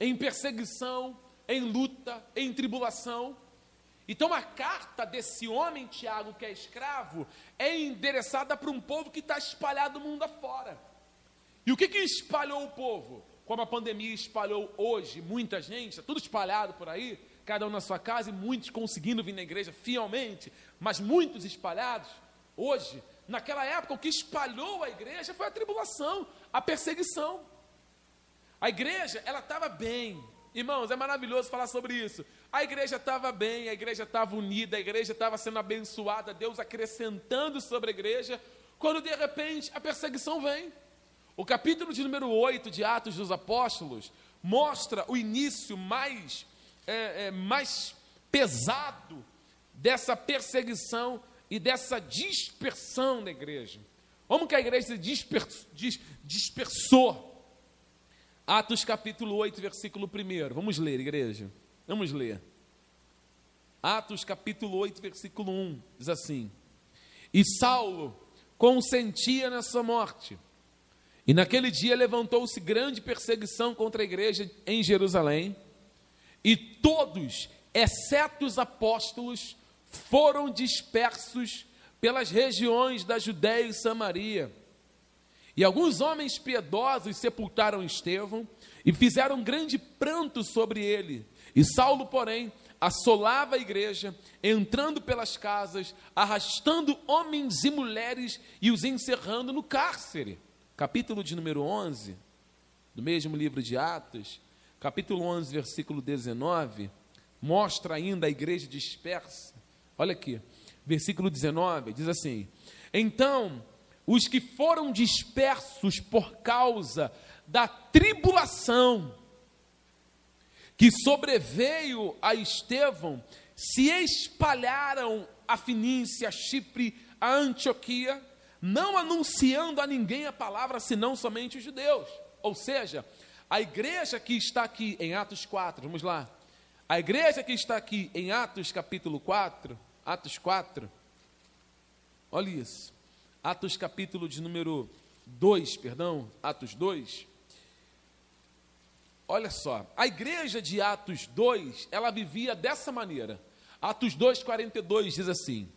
em perseguição, em luta, em tribulação. Então a carta desse homem, Tiago, que é escravo, é endereçada para um povo que está espalhado no mundo afora. E o que, que espalhou o povo? Como a pandemia espalhou hoje muita gente, está tudo espalhado por aí, cada um na sua casa e muitos conseguindo vir na igreja fielmente, mas muitos espalhados. Hoje, Naquela época, o que espalhou a igreja foi a tribulação, a perseguição. A igreja, ela estava bem. Irmãos, é maravilhoso falar sobre isso. A igreja estava bem, a igreja estava unida, a igreja estava sendo abençoada, Deus acrescentando sobre a igreja, quando de repente a perseguição vem. O capítulo de número 8 de Atos dos Apóstolos mostra o início mais, é, é, mais pesado dessa perseguição e dessa dispersão da igreja. Como que a igreja se dispersou? dispersou? Atos capítulo 8, versículo 1. Vamos ler, igreja. Vamos ler. Atos capítulo 8, versículo 1. Diz assim: E Saulo consentia na sua morte. E naquele dia levantou-se grande perseguição contra a igreja em Jerusalém, e todos, exceto os apóstolos, foram dispersos pelas regiões da Judéia e Samaria. E alguns homens piedosos sepultaram Estevão e fizeram grande pranto sobre ele. E Saulo, porém, assolava a igreja, entrando pelas casas, arrastando homens e mulheres e os encerrando no cárcere. Capítulo de número 11, do mesmo livro de Atos, capítulo 11, versículo 19, mostra ainda a igreja dispersa. Olha aqui, versículo 19, diz assim: Então, os que foram dispersos por causa da tribulação que sobreveio a Estevão, se espalharam a Finícia, a Chipre, a Antioquia, não anunciando a ninguém a palavra senão somente os judeus. Ou seja, a igreja que está aqui em Atos 4, vamos lá. A igreja que está aqui em Atos capítulo 4, Atos 4, olha isso. Atos capítulo de número 2, perdão, Atos 2. Olha só, a igreja de Atos 2, ela vivia dessa maneira. Atos 2:42 diz assim: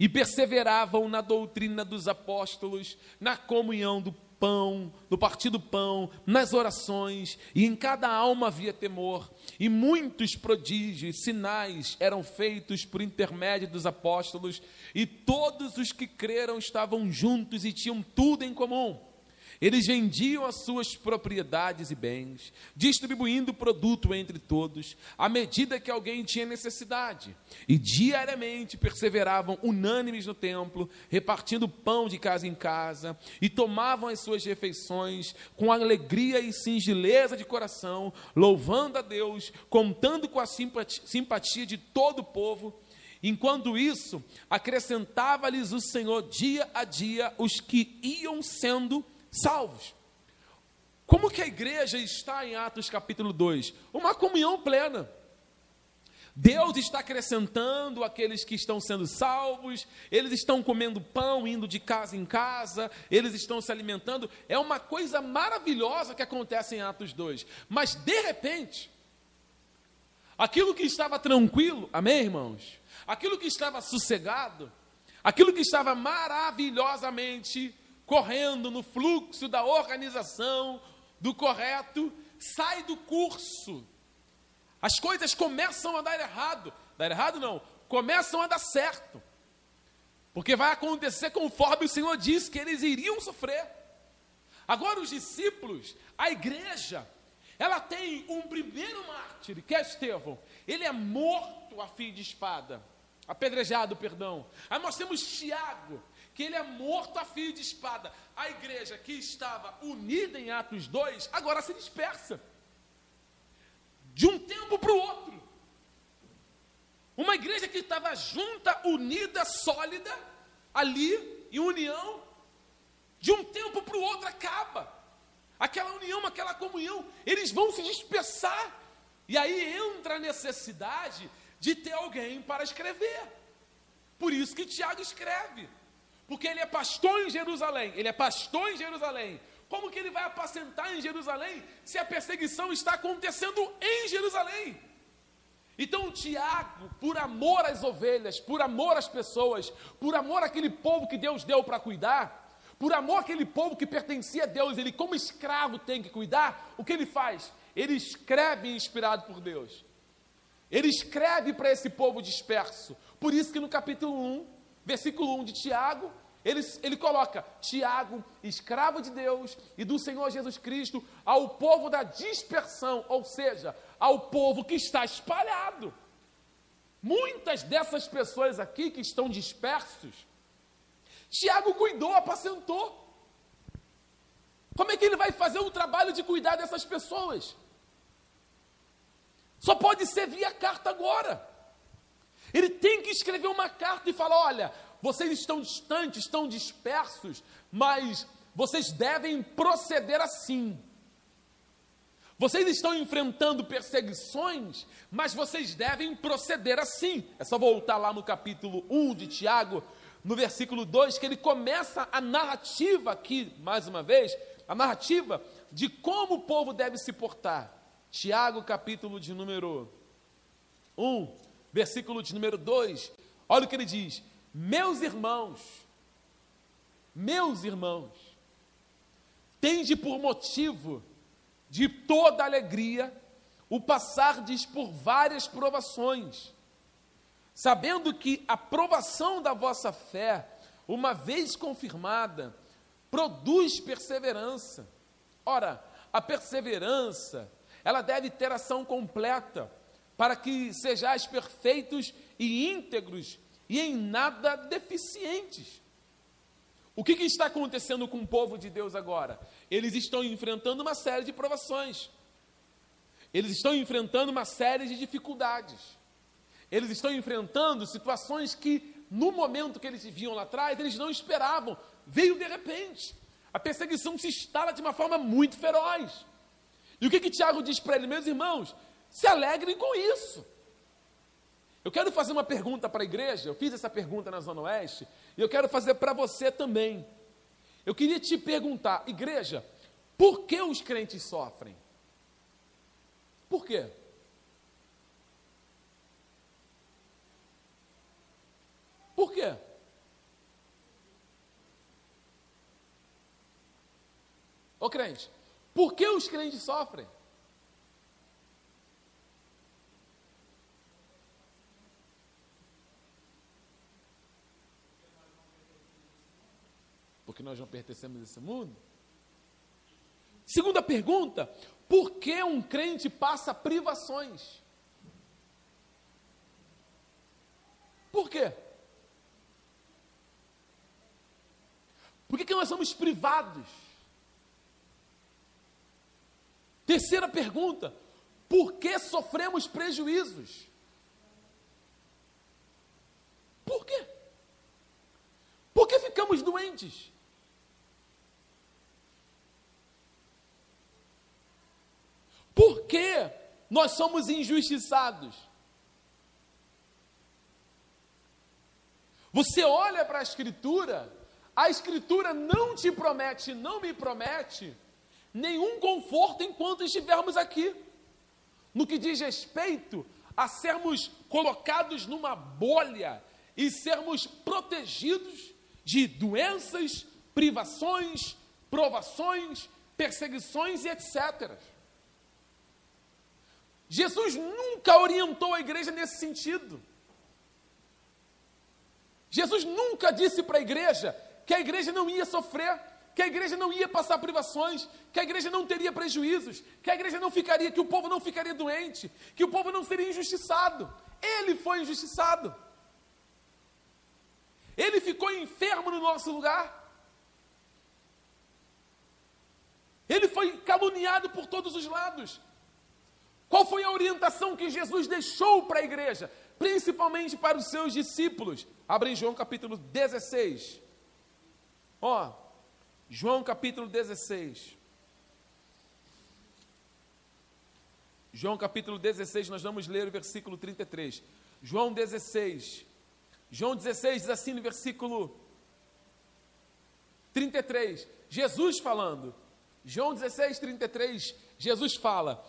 "E perseveravam na doutrina dos apóstolos, na comunhão do pão, no partir do pão, nas orações, e em cada alma havia temor, e muitos prodígios, sinais eram feitos por intermédio dos apóstolos, e todos os que creram estavam juntos e tinham tudo em comum. Eles vendiam as suas propriedades e bens, distribuindo o produto entre todos, à medida que alguém tinha necessidade. E diariamente perseveravam unânimes no templo, repartindo pão de casa em casa, e tomavam as suas refeições com alegria e singeleza de coração, louvando a Deus, contando com a simpatia de todo o povo. Enquanto isso, acrescentava-lhes o Senhor dia a dia os que iam sendo salvos. Como que a igreja está em Atos capítulo 2? Uma comunhão plena. Deus está acrescentando aqueles que estão sendo salvos, eles estão comendo pão, indo de casa em casa, eles estão se alimentando. É uma coisa maravilhosa que acontece em Atos 2. Mas, de repente, aquilo que estava tranquilo, amém, irmãos? Aquilo que estava sossegado, aquilo que estava maravilhosamente correndo no fluxo da organização, do correto, sai do curso. As coisas começam a dar errado. Dar errado não, começam a dar certo. Porque vai acontecer conforme o Senhor disse que eles iriam sofrer. Agora os discípulos, a igreja, ela tem um primeiro mártir, que é Estevão. Ele é morto a fio de espada, apedrejado, perdão. Aí nós temos Tiago, que ele é morto a fio de espada. A igreja que estava unida em Atos 2, agora se dispersa. De um tempo para o outro. Uma igreja que estava junta, unida, sólida, ali, em união, de um tempo para o outro acaba. Aquela união, aquela comunhão, eles vão se dispersar. E aí entra a necessidade de ter alguém para escrever. Por isso que Tiago escreve. Porque ele é pastor em Jerusalém. Ele é pastor em Jerusalém. Como que ele vai apacentar em Jerusalém se a perseguição está acontecendo em Jerusalém? Então, Tiago, por amor às ovelhas, por amor às pessoas, por amor àquele povo que Deus deu para cuidar, por amor àquele povo que pertencia a Deus, ele, como escravo, tem que cuidar, o que ele faz? Ele escreve inspirado por Deus. Ele escreve para esse povo disperso. Por isso que no capítulo 1, versículo 1 de Tiago, ele, ele coloca Tiago, escravo de Deus e do Senhor Jesus Cristo, ao povo da dispersão, ou seja, ao povo que está espalhado. Muitas dessas pessoas aqui que estão dispersos, Tiago cuidou, apacentou. Como é que ele vai fazer o trabalho de cuidar dessas pessoas? Só pode ser via carta agora. Ele tem que escrever uma carta e falar: olha, vocês estão distantes, estão dispersos, mas vocês devem proceder assim. Vocês estão enfrentando perseguições, mas vocês devem proceder assim. É só voltar lá no capítulo 1 de Tiago, no versículo 2, que ele começa a narrativa aqui, mais uma vez, a narrativa de como o povo deve se portar. Tiago, capítulo de número 1, versículo de número 2, olha o que ele diz: Meus irmãos, meus irmãos, tende por motivo de toda alegria o passardes por várias provações, sabendo que a provação da vossa fé, uma vez confirmada, produz perseverança. Ora, a perseverança, ela deve ter ação completa, para que sejais perfeitos e íntegros e em nada deficientes. O que, que, está acontecendo com o povo de Deus agora? Eles estão enfrentando uma série de provações. Eles estão enfrentando uma série de dificuldades. Eles estão enfrentando situações que, no momento que eles viam lá atrás, eles não esperavam. Veio de repente. A perseguição se instala de uma forma muito feroz. E o que, que Tiago diz para ele, meus irmãos? Se alegrem com isso. Eu quero fazer uma pergunta para a igreja. Eu fiz essa pergunta na Zona Oeste e eu quero fazer para você também. Eu queria te perguntar, igreja, por que os crentes sofrem? Por quê? Por quê? Ô crente, por que os crentes sofrem? porque nós não pertencemos a esse mundo? Segunda pergunta: por que um crente passa privações? Por quê? Por que, que nós somos privados? Terceira pergunta: por que sofremos prejuízos? Por quê? Por que ficamos doentes? Por que nós somos injustiçados? Você olha para a Escritura, a Escritura não te promete, não me promete, nenhum conforto enquanto estivermos aqui. No que diz respeito a sermos colocados numa bolha e sermos protegidos de doenças, privações, provações, perseguições e etc. Jesus nunca orientou a igreja nesse sentido. Jesus nunca disse para a igreja que a igreja não ia sofrer, que a igreja não ia passar privações, que a igreja não teria prejuízos, que a igreja não ficaria, que o povo não ficaria doente, que o povo não seria injustiçado. Ele foi injustiçado. Ele ficou enfermo no nosso lugar. Ele foi caluniado por todos os lados. Qual foi a orientação que Jesus deixou para a igreja, principalmente para os seus discípulos? Abre em João capítulo 16. Ó, João capítulo 16. João capítulo 16, nós vamos ler o versículo 33. João 16. João 16 diz assim no versículo 33. Jesus falando. João 16, 33. Jesus fala: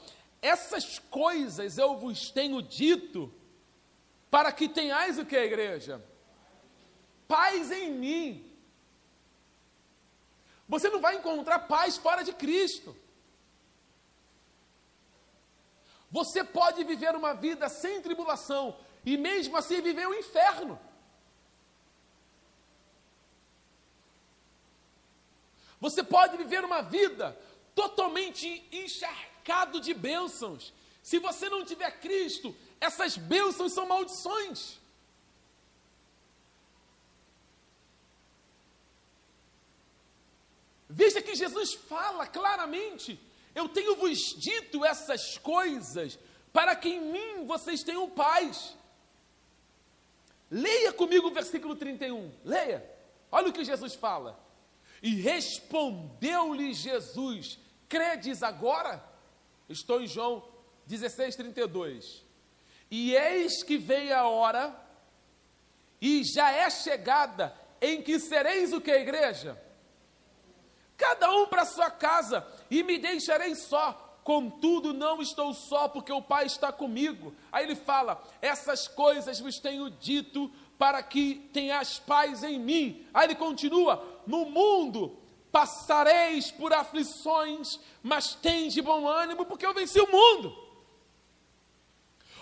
essas coisas eu vos tenho dito, para que tenhais o que, igreja? Paz em mim. Você não vai encontrar paz fora de Cristo. Você pode viver uma vida sem tribulação e mesmo assim viver o um inferno. Você pode viver uma vida totalmente encharcada cercado de bênçãos. Se você não tiver Cristo, essas bênçãos são maldições. Veja que Jesus fala claramente: Eu tenho vos dito essas coisas para que em mim vocês tenham paz. Leia comigo o versículo 31. Leia. Olha o que Jesus fala. E respondeu-lhe Jesus: Credes agora? Estou em João 16, 32. E eis que veio a hora, e já é chegada, em que sereis o que, igreja? Cada um para sua casa, e me deixarei só. Contudo, não estou só, porque o Pai está comigo. Aí ele fala: Essas coisas vos tenho dito para que tenhas paz em mim. Aí ele continua: No mundo passareis por aflições, mas tem de bom ânimo, porque eu venci o mundo.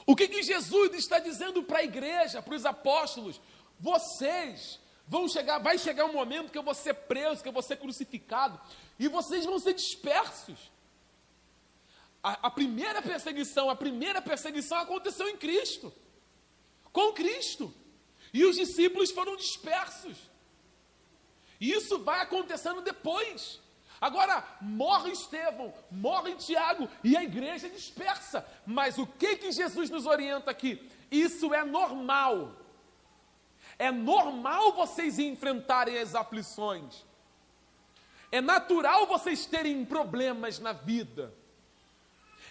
O que, que Jesus está dizendo para a igreja, para os apóstolos? Vocês vão chegar, vai chegar um momento que eu vou ser preso, que eu vou ser crucificado, e vocês vão ser dispersos. A, a primeira perseguição, a primeira perseguição aconteceu em Cristo, com Cristo, e os discípulos foram dispersos. Isso vai acontecendo depois. Agora, morre Estevão, morre Tiago e a igreja dispersa. Mas o que que Jesus nos orienta aqui? Isso é normal. É normal vocês enfrentarem as aflições. É natural vocês terem problemas na vida.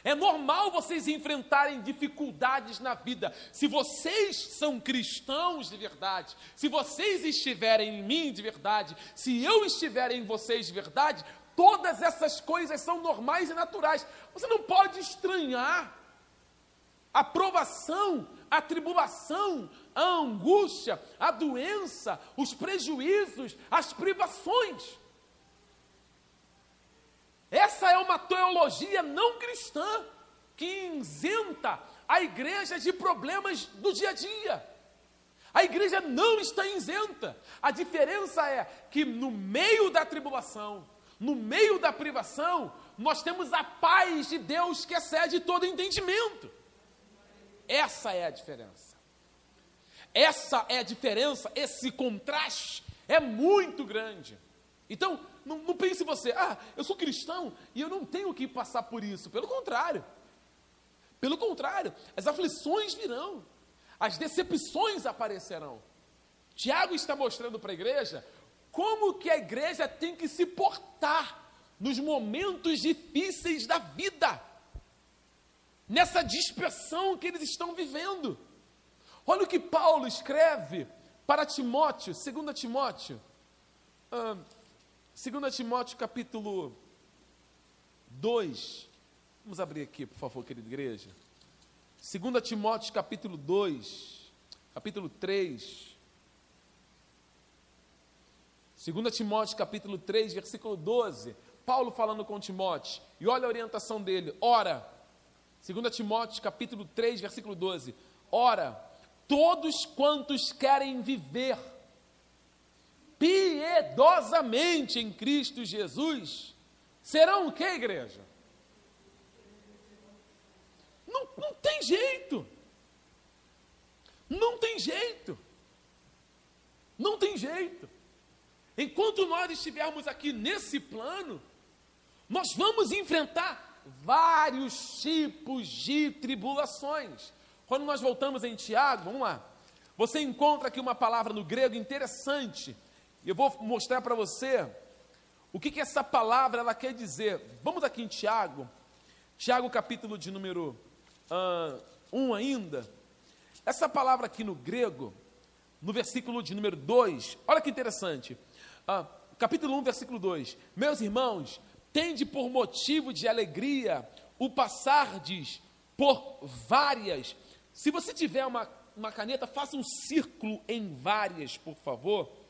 É normal vocês enfrentarem dificuldades na vida. Se vocês são cristãos de verdade, se vocês estiverem em mim de verdade, se eu estiver em vocês de verdade, todas essas coisas são normais e naturais. Você não pode estranhar a provação, a tribulação, a angústia, a doença, os prejuízos, as privações. Essa é uma teologia não cristã que isenta a igreja de problemas do dia a dia. A igreja não está isenta. A diferença é que no meio da tribulação, no meio da privação, nós temos a paz de Deus que excede todo entendimento. Essa é a diferença. Essa é a diferença, esse contraste é muito grande. Então, não, não pense você, ah, eu sou cristão e eu não tenho que passar por isso. Pelo contrário. Pelo contrário, as aflições virão, as decepções aparecerão. Tiago está mostrando para a igreja como que a igreja tem que se portar nos momentos difíceis da vida, nessa dispersão que eles estão vivendo. Olha o que Paulo escreve para Timóteo, 2 Timóteo, 2 Timóteo capítulo 2. Vamos abrir aqui, por favor, querida igreja. 2 Timóteo capítulo 2, capítulo 3. 2 Timóteo capítulo 3, versículo 12. Paulo falando com Timóteo. E olha a orientação dele. Ora, 2 Timóteo capítulo 3, versículo 12. Ora, todos quantos querem viver piedosamente em Cristo Jesus, serão o que, igreja? Não, não tem jeito. Não tem jeito. Não tem jeito. Enquanto nós estivermos aqui nesse plano, nós vamos enfrentar vários tipos de tribulações. Quando nós voltamos em Tiago, vamos lá. Você encontra aqui uma palavra no grego interessante e eu vou mostrar para você o que, que essa palavra ela quer dizer. Vamos aqui em Tiago, Tiago capítulo de número 1 uh, ainda. Essa palavra aqui no grego, no versículo de número 2, olha que interessante. Uh, capítulo 1, versículo 2. Meus irmãos, tende por motivo de alegria o passardes por várias. Se você tiver uma, uma caneta, faça um círculo em várias, por favor.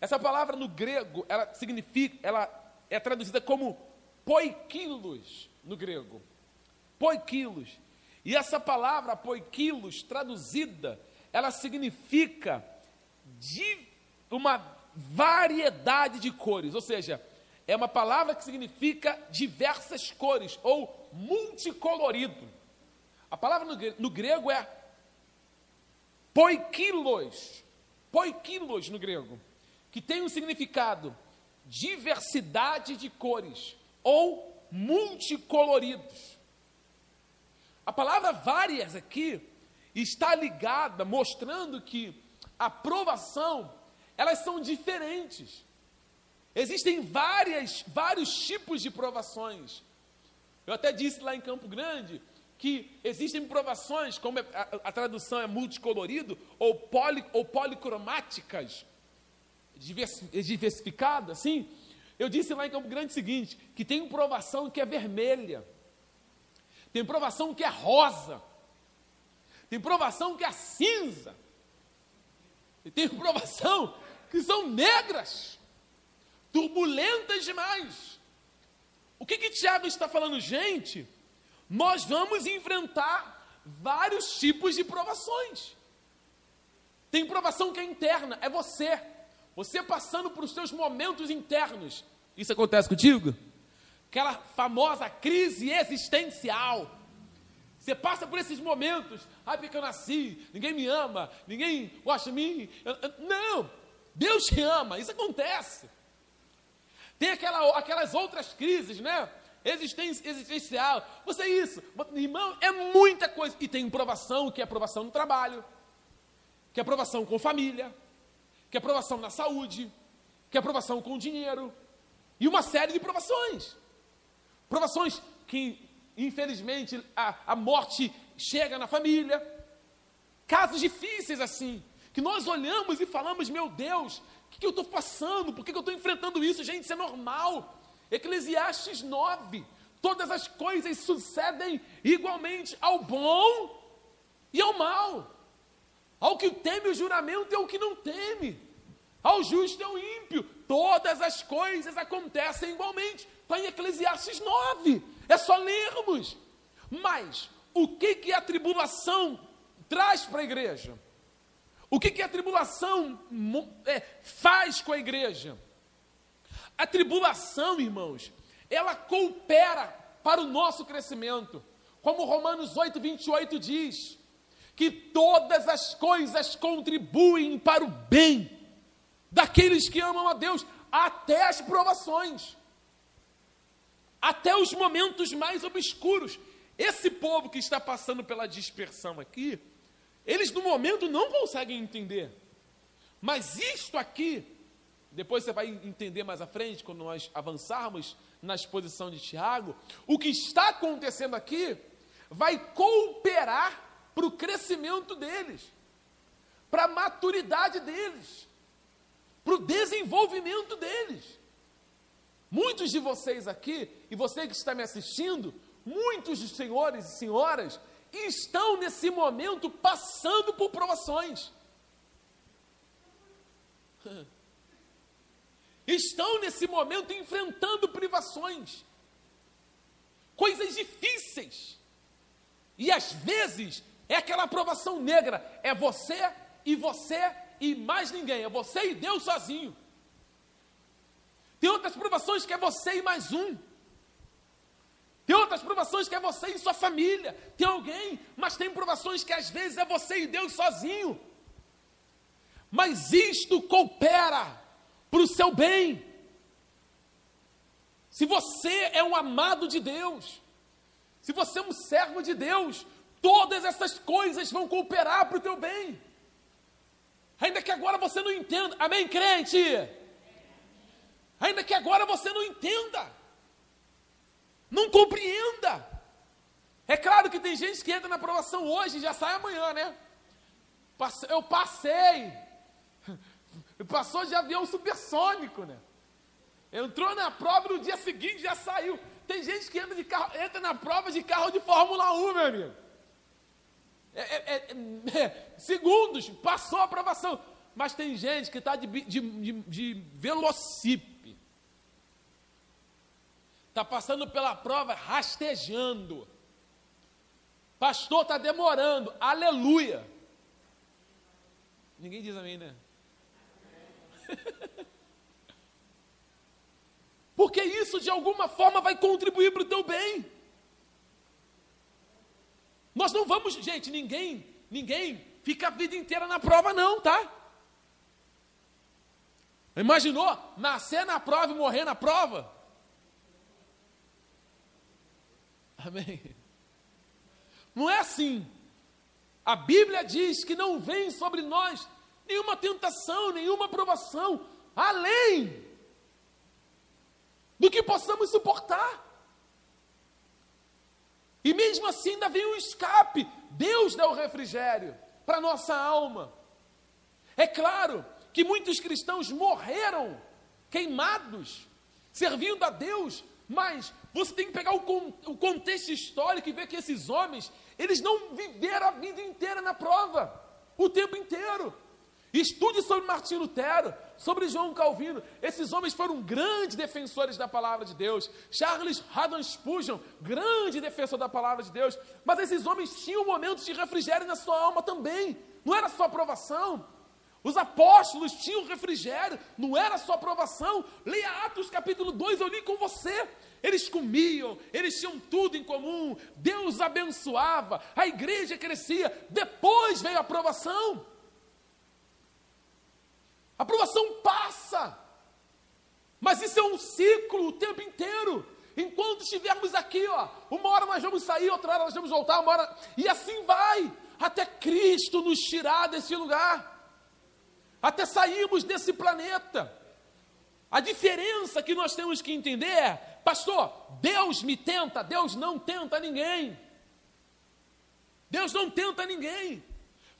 Essa palavra no grego, ela significa, ela é traduzida como poikilos no grego. Poikilos. E essa palavra poikilos traduzida, ela significa de uma variedade de cores, ou seja, é uma palavra que significa diversas cores ou multicolorido. A palavra no grego é poikilos. Poikilos no grego que tem um significado diversidade de cores ou multicoloridos. A palavra várias aqui está ligada, mostrando que a provação, elas são diferentes. Existem várias, vários tipos de provações. Eu até disse lá em Campo Grande que existem provações, como a, a, a tradução é multicolorido, ou, poli, ou policromáticas, diversificada, assim. Eu disse lá em Campo Grande o seguinte: que tem provação que é vermelha, tem provação que é rosa, tem provação que é cinza, e tem provação que são negras, turbulentas demais. O que que Tiago está falando, gente? Nós vamos enfrentar vários tipos de provações. Tem provação que é interna, é você. Você passando por seus momentos internos. Isso acontece contigo? Aquela famosa crise existencial. Você passa por esses momentos. Ai, porque eu nasci, ninguém me ama, ninguém gosta de mim. Não, Deus te ama, isso acontece. Tem aquela, aquelas outras crises, né? existencial. Você é isso, irmão, é muita coisa. E tem provação, que é aprovação no trabalho, que é aprovação com família, que é aprovação na saúde, que é aprovação com dinheiro, e uma série de provações. Provações que, infelizmente, a, a morte chega na família. Casos difíceis assim, que nós olhamos e falamos, meu Deus, o que, que eu estou passando? Por que, que eu estou enfrentando isso? Gente, isso é normal. Eclesiastes 9. Todas as coisas sucedem igualmente ao bom e ao mal. Ao que teme o juramento e ao que não teme. Ao justo e ao ímpio. Todas as coisas acontecem igualmente. Está em Eclesiastes 9. É só lermos. Mas o que, que a tribulação traz para a igreja? O que, que a tribulação é, faz com a igreja? A tribulação, irmãos, ela coopera para o nosso crescimento. Como Romanos 8, 28 diz, que todas as coisas contribuem para o bem daqueles que amam a Deus, até as provações, até os momentos mais obscuros. Esse povo que está passando pela dispersão aqui, eles no momento não conseguem entender. Mas isto aqui depois você vai entender mais à frente, quando nós avançarmos na exposição de Tiago, o que está acontecendo aqui vai cooperar para o crescimento deles, para a maturidade deles, para o desenvolvimento deles. Muitos de vocês aqui, e você que está me assistindo, muitos dos senhores e senhoras estão nesse momento passando por provações. estão nesse momento enfrentando privações, coisas difíceis. E às vezes é aquela aprovação negra, é você e você e mais ninguém, é você e Deus sozinho. Tem outras provações que é você e mais um. Tem outras provações que é você e sua família. Tem alguém, mas tem provações que às vezes é você e Deus sozinho. Mas isto coopera para o seu bem. Se você é um amado de Deus, se você é um servo de Deus, todas essas coisas vão cooperar para o teu bem. Ainda que agora você não entenda, amém, crente? Ainda que agora você não entenda, não compreenda. É claro que tem gente que entra na aprovação hoje e já sai amanhã, né? Eu passei, Passou de avião supersônico, né? Entrou na prova no dia seguinte já saiu. Tem gente que entra, de carro, entra na prova de carro de Fórmula 1, meu amigo. É, é, é, é segundos, passou a aprovação. Mas tem gente que está de, de, de, de velocipe. Está passando pela prova rastejando. Pastor, está demorando. Aleluia. Ninguém diz amém, né? Porque isso de alguma forma vai contribuir para o teu bem. Nós não vamos, gente, ninguém, ninguém fica a vida inteira na prova, não, tá? Imaginou nascer na prova e morrer na prova? Amém. Não é assim. A Bíblia diz que não vem sobre nós nenhuma tentação, nenhuma provação, além do que possamos suportar. E mesmo assim ainda vem um escape. Deus dá o refrigério para nossa alma. É claro que muitos cristãos morreram queimados, servindo a Deus, mas você tem que pegar o, o contexto histórico e ver que esses homens, eles não viveram a vida inteira na prova, o tempo inteiro. Estude sobre Martinho Lutero, sobre João Calvino. Esses homens foram grandes defensores da palavra de Deus. Charles Haddon Spurgeon, grande defensor da palavra de Deus. Mas esses homens tinham momentos de refrigério na sua alma também. Não era só aprovação. Os apóstolos tinham refrigério, não era só aprovação. Leia Atos capítulo 2, eu li com você. Eles comiam, eles tinham tudo em comum. Deus abençoava, a igreja crescia. Depois veio a aprovação. A aprovação passa. Mas isso é um ciclo o tempo inteiro. Enquanto estivermos aqui, ó, uma hora nós vamos sair, outra hora nós vamos voltar, uma hora. E assim vai, até Cristo nos tirar desse lugar. Até sairmos desse planeta. A diferença que nós temos que entender é, pastor, Deus me tenta, Deus não tenta ninguém. Deus não tenta ninguém.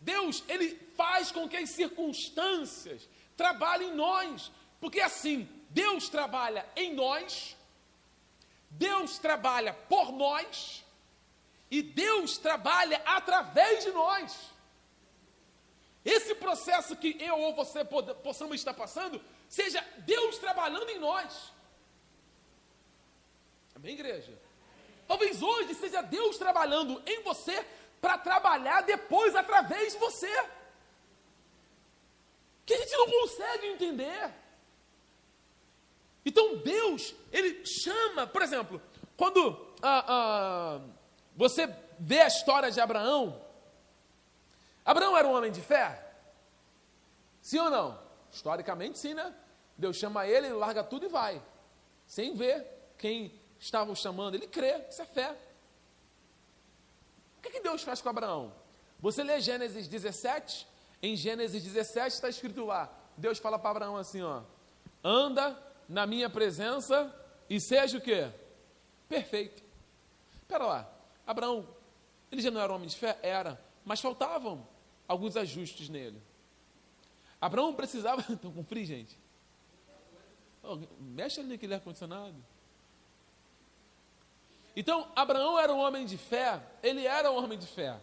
Deus, ele faz com que as circunstâncias trabalha em nós. Porque assim, Deus trabalha em nós, Deus trabalha por nós e Deus trabalha através de nós. Esse processo que eu ou você possamos estar passando, seja Deus trabalhando em nós. Amém, igreja? Talvez hoje seja Deus trabalhando em você para trabalhar depois através de você que a gente não consegue entender. Então Deus, Ele chama, por exemplo, quando ah, ah, você vê a história de Abraão, Abraão era um homem de fé? Sim ou não? Historicamente, sim, né? Deus chama ele, ele larga tudo e vai, sem ver quem estava o chamando. Ele crê, isso é fé. O que, que Deus faz com Abraão? Você lê Gênesis 17, em Gênesis 17 está escrito lá: Deus fala para Abraão assim: ó, anda na minha presença e seja o que? Perfeito. Espera lá, Abraão, ele já não era homem de fé? Era, mas faltavam alguns ajustes nele. Abraão precisava. Estão com frio, gente? Oh, mexe ali naquele ar-condicionado. Então, Abraão era um homem de fé, ele era um homem de fé.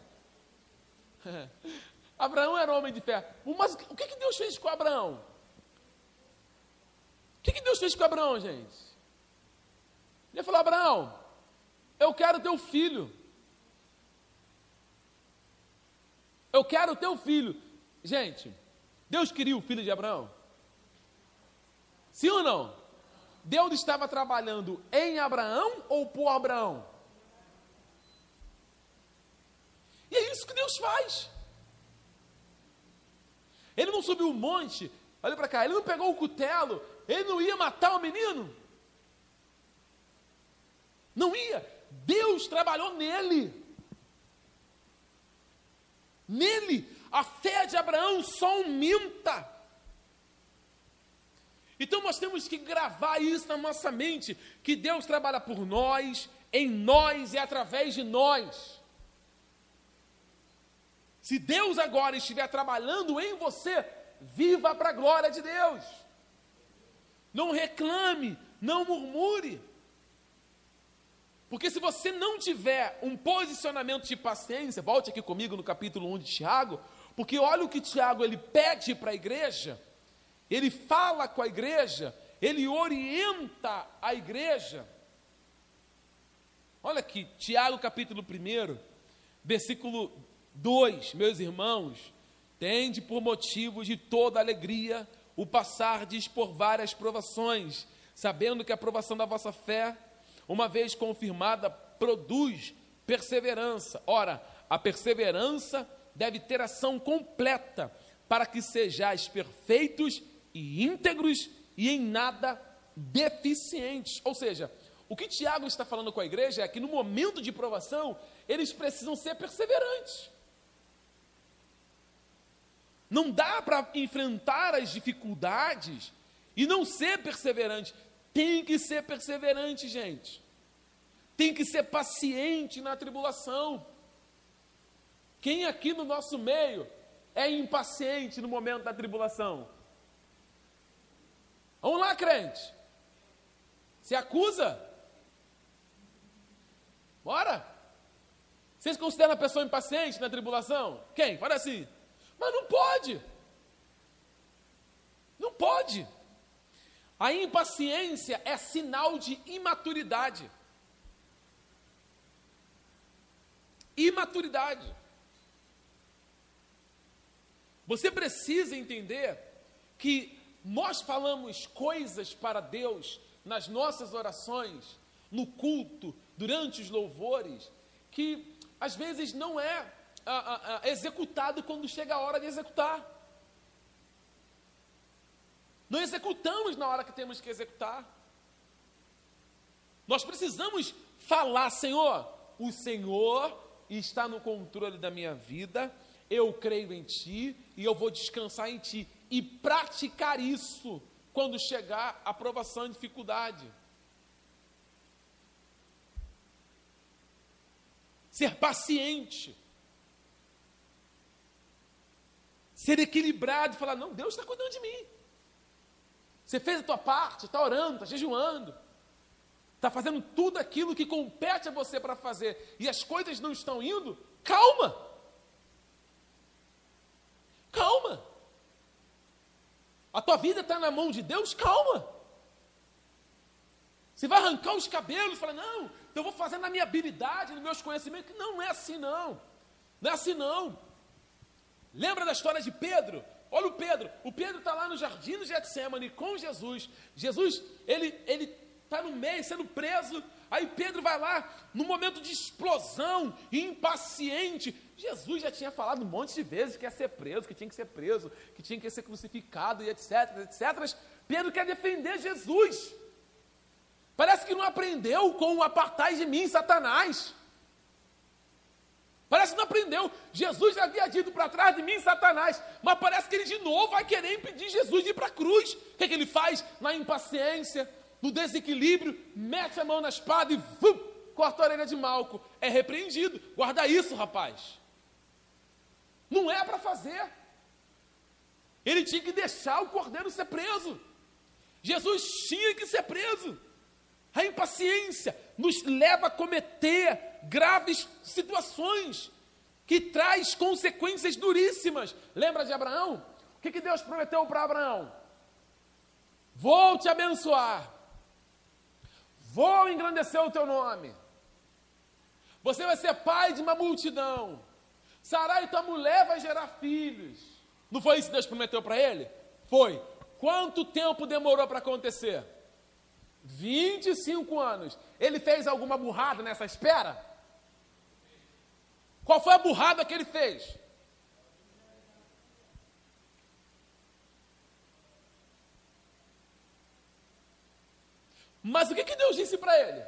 Abraão era homem de fé. Mas o que, que Deus fez com Abraão? O que, que Deus fez com Abraão, gente? Ele falou: Abraão, eu quero teu filho. Eu quero teu filho. Gente, Deus queria o filho de Abraão? Sim ou não? Deus estava trabalhando em Abraão ou por Abraão? E é isso que Deus faz. Ele não subiu o monte, olha para cá, ele não pegou o cutelo, ele não ia matar o menino. Não ia. Deus trabalhou nele. Nele, a fé de Abraão só aumenta. Então nós temos que gravar isso na nossa mente: que Deus trabalha por nós, em nós e através de nós. Se Deus agora estiver trabalhando em você, viva para a glória de Deus. Não reclame, não murmure. Porque se você não tiver um posicionamento de paciência, volte aqui comigo no capítulo 1 de Tiago, porque olha o que Tiago ele pede para a igreja, ele fala com a igreja, ele orienta a igreja. Olha aqui, Tiago capítulo 1, versículo 2, meus irmãos, tende por motivo de toda alegria o passardes por várias provações, sabendo que a provação da vossa fé, uma vez confirmada, produz perseverança. Ora, a perseverança deve ter ação completa, para que sejais perfeitos e íntegros e em nada deficientes. Ou seja, o que Tiago está falando com a igreja é que no momento de provação, eles precisam ser perseverantes. Não dá para enfrentar as dificuldades e não ser perseverante. Tem que ser perseverante, gente. Tem que ser paciente na tribulação. Quem aqui no nosso meio é impaciente no momento da tribulação? Vamos lá, crente. Se acusa? Bora? Vocês consideram a pessoa impaciente na tribulação? Quem? Fala assim. Mas não pode. Não pode. A impaciência é sinal de imaturidade. Imaturidade. Você precisa entender que nós falamos coisas para Deus nas nossas orações, no culto, durante os louvores, que às vezes não é ah, ah, executado quando chega a hora de executar. Não executamos na hora que temos que executar. Nós precisamos falar, Senhor, o Senhor está no controle da minha vida, eu creio em Ti e eu vou descansar em Ti. E praticar isso quando chegar a provação e dificuldade. Ser paciente. Ser equilibrado e falar: não, Deus está cuidando de mim. Você fez a tua parte, está orando, está jejuando, está fazendo tudo aquilo que compete a você para fazer, e as coisas não estão indo, calma. Calma. A tua vida está na mão de Deus, calma. Você vai arrancar os cabelos e falar, não, eu vou fazer na minha habilidade, nos meus conhecimentos. Não, não é assim não. Não é assim não. Lembra da história de Pedro? Olha o Pedro. O Pedro está lá no jardim do Getsemane com Jesus. Jesus, ele ele está no meio, sendo preso. Aí Pedro vai lá, no momento de explosão, impaciente. Jesus já tinha falado um monte de vezes que ia ser preso, que tinha que ser preso, que tinha que ser crucificado e etc, etc. Pedro quer defender Jesus. Parece que não aprendeu com o apartai de mim, Satanás. Parece que não aprendeu. Jesus já havia dito para trás de mim, Satanás. Mas parece que ele de novo vai querer impedir Jesus de ir para a cruz. O que, é que ele faz? Na impaciência, no desequilíbrio, mete a mão na espada e vum, corta a orelha de Malco. É repreendido. Guarda isso, rapaz. Não é para fazer. Ele tinha que deixar o cordeiro ser preso. Jesus tinha que ser preso. A impaciência nos leva a cometer graves situações que traz consequências duríssimas. Lembra de Abraão? O que, que Deus prometeu para Abraão? Vou te abençoar. Vou engrandecer o teu nome. Você vai ser pai de uma multidão. Sarai, tua mulher, vai gerar filhos. Não foi isso que Deus prometeu para ele? Foi. Quanto tempo demorou para acontecer? 25 anos. Ele fez alguma burrada nessa espera? Qual foi a burrada que ele fez? Mas o que, que Deus disse para ele?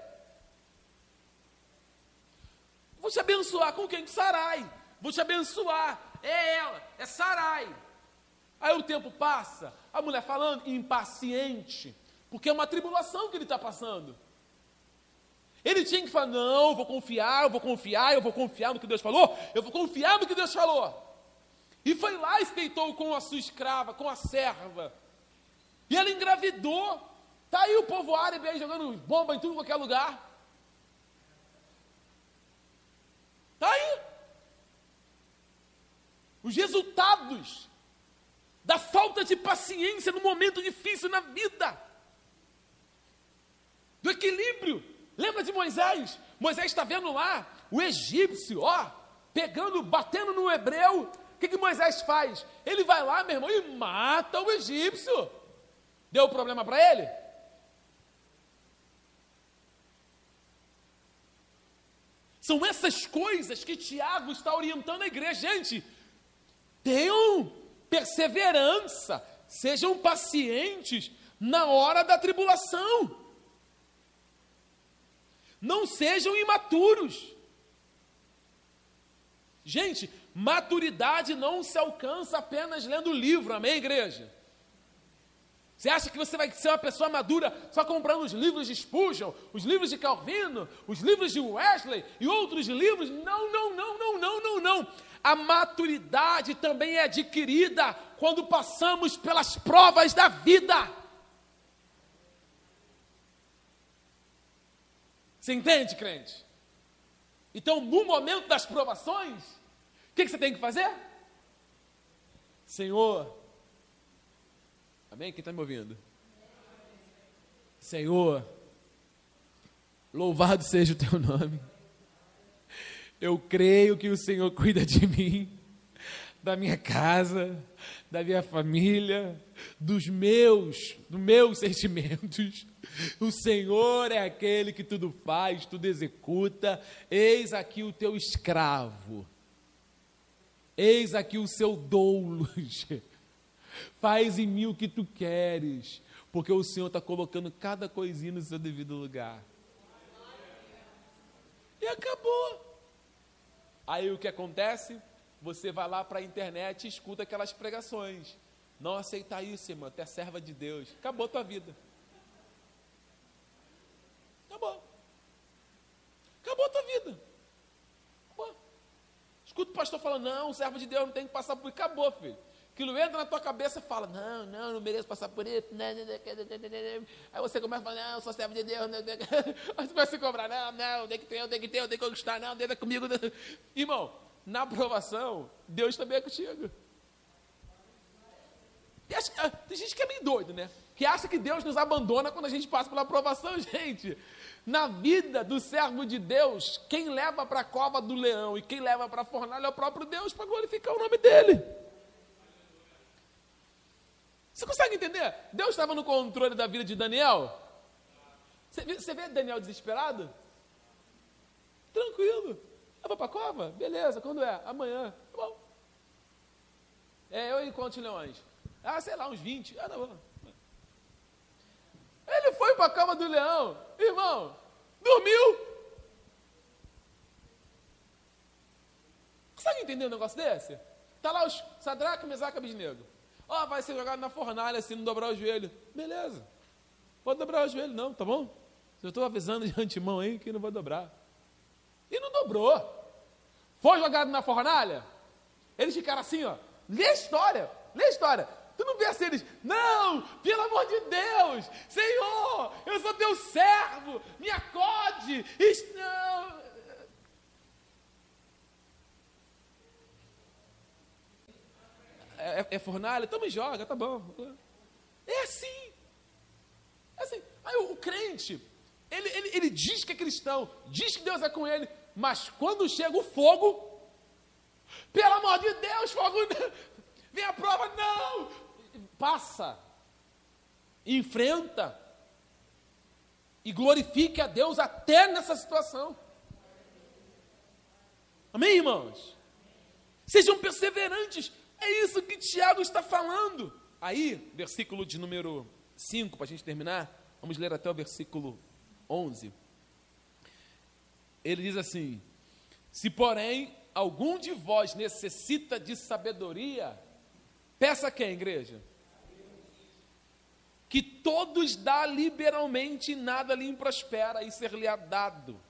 Vou te abençoar com quem? Sarai. Vou te abençoar. É ela, é Sarai. Aí o tempo passa, a mulher falando, impaciente, porque é uma tribulação que ele está passando. Ele tinha que falar: não, eu vou confiar, eu vou confiar, eu vou confiar no que Deus falou, eu vou confiar no que Deus falou. E foi lá e se deitou com a sua escrava, com a serva. E ela engravidou. Está aí o povo árabe aí jogando bomba em tudo qualquer lugar. Está aí. Os resultados da falta de paciência no momento difícil na vida, do equilíbrio Lembra de Moisés? Moisés está vendo lá o egípcio, ó, pegando, batendo no hebreu. O que, que Moisés faz? Ele vai lá, meu irmão, e mata o egípcio. Deu problema para ele? São essas coisas que Tiago está orientando a igreja. Gente, tenham perseverança, sejam pacientes na hora da tribulação. Não sejam imaturos. Gente, Maturidade não se alcança apenas lendo livro, amém, igreja? Você acha que você vai ser uma pessoa madura só comprando os livros de Spurgeon, os livros de Calvino, os livros de Wesley e outros livros? Não, não, não, não, não, não, não. A maturidade também é adquirida quando passamos pelas provas da vida. Você entende, crente? Então, no momento das provações, o que, que você tem que fazer? Senhor, amém? Quem está me ouvindo? Senhor, louvado seja o teu nome. Eu creio que o Senhor cuida de mim, da minha casa, da minha família, dos meus, dos meus sentimentos. O Senhor é aquele que tudo faz, tudo executa. Eis aqui o teu escravo. Eis aqui o seu doulos. Faz em mim o que tu queres, porque o Senhor está colocando cada coisinha no seu devido lugar. E acabou. Aí o que acontece? Você vai lá para a internet e escuta aquelas pregações. Não aceitar isso, irmão, até serva de Deus. Acabou a tua vida. Acabou. Acabou a tua vida. Acabou. Escuta o pastor falando, não, servo de Deus não tem que passar por isso. Acabou, filho. Aquilo entra na tua cabeça e fala, não, não, não mereço passar por isso. Aí você começa a falar, não, sou servo de Deus. Aí você vai se cobrar, não, não, tem que ter, tenho que ter, tenho que conquistar, não, é comigo. Irmão, na aprovação, Deus também é contigo. Ah, tem gente que é meio doido, né? Que acha que Deus nos abandona quando a gente passa pela aprovação, gente. Na vida do servo de Deus, quem leva para a cova do leão e quem leva para a fornalha é o próprio Deus para glorificar o nome dele. Você consegue entender? Deus estava no controle da vida de Daniel? Você vê Daniel desesperado? Tranquilo. Eu vou para a cova? Beleza, quando é? Amanhã. Tá bom. É, eu e quantos leões? Ah, sei lá, uns 20. Ah, não. Ele foi para a cama do leão, irmão, dormiu. Consegue entender um negócio desse? Está lá os Sadraque, Mesaque e Abisnego. Ó, oh, vai ser jogado na fornalha se não dobrar o joelho. Beleza. Pode dobrar o joelho não, tá bom? Eu estou avisando de antemão aí que não vai dobrar. E não dobrou. Foi jogado na fornalha. Eles ficaram assim, ó. Lê a história. Lê a história. Tu não vê assim, eles, não, pelo amor de Deus, Senhor, eu sou teu servo, me acode. Não. É, é, fornalha? Me joga, tá bom. É assim. É assim. Aí o, o crente, ele, ele, ele diz que é cristão, diz que Deus é com ele, mas quando chega o fogo, pelo amor de Deus, fogo, vem a prova, não, passa, enfrenta e glorifique a Deus até nessa situação. Amém, irmãos? Sejam perseverantes, é isso que Tiago está falando. Aí, versículo de número 5, para a gente terminar, vamos ler até o versículo 11 ele diz assim: Se, porém, algum de vós necessita de sabedoria, peça quem, igreja? Que todos dá liberalmente e nada lhe prospera e ser-lhe-á dado.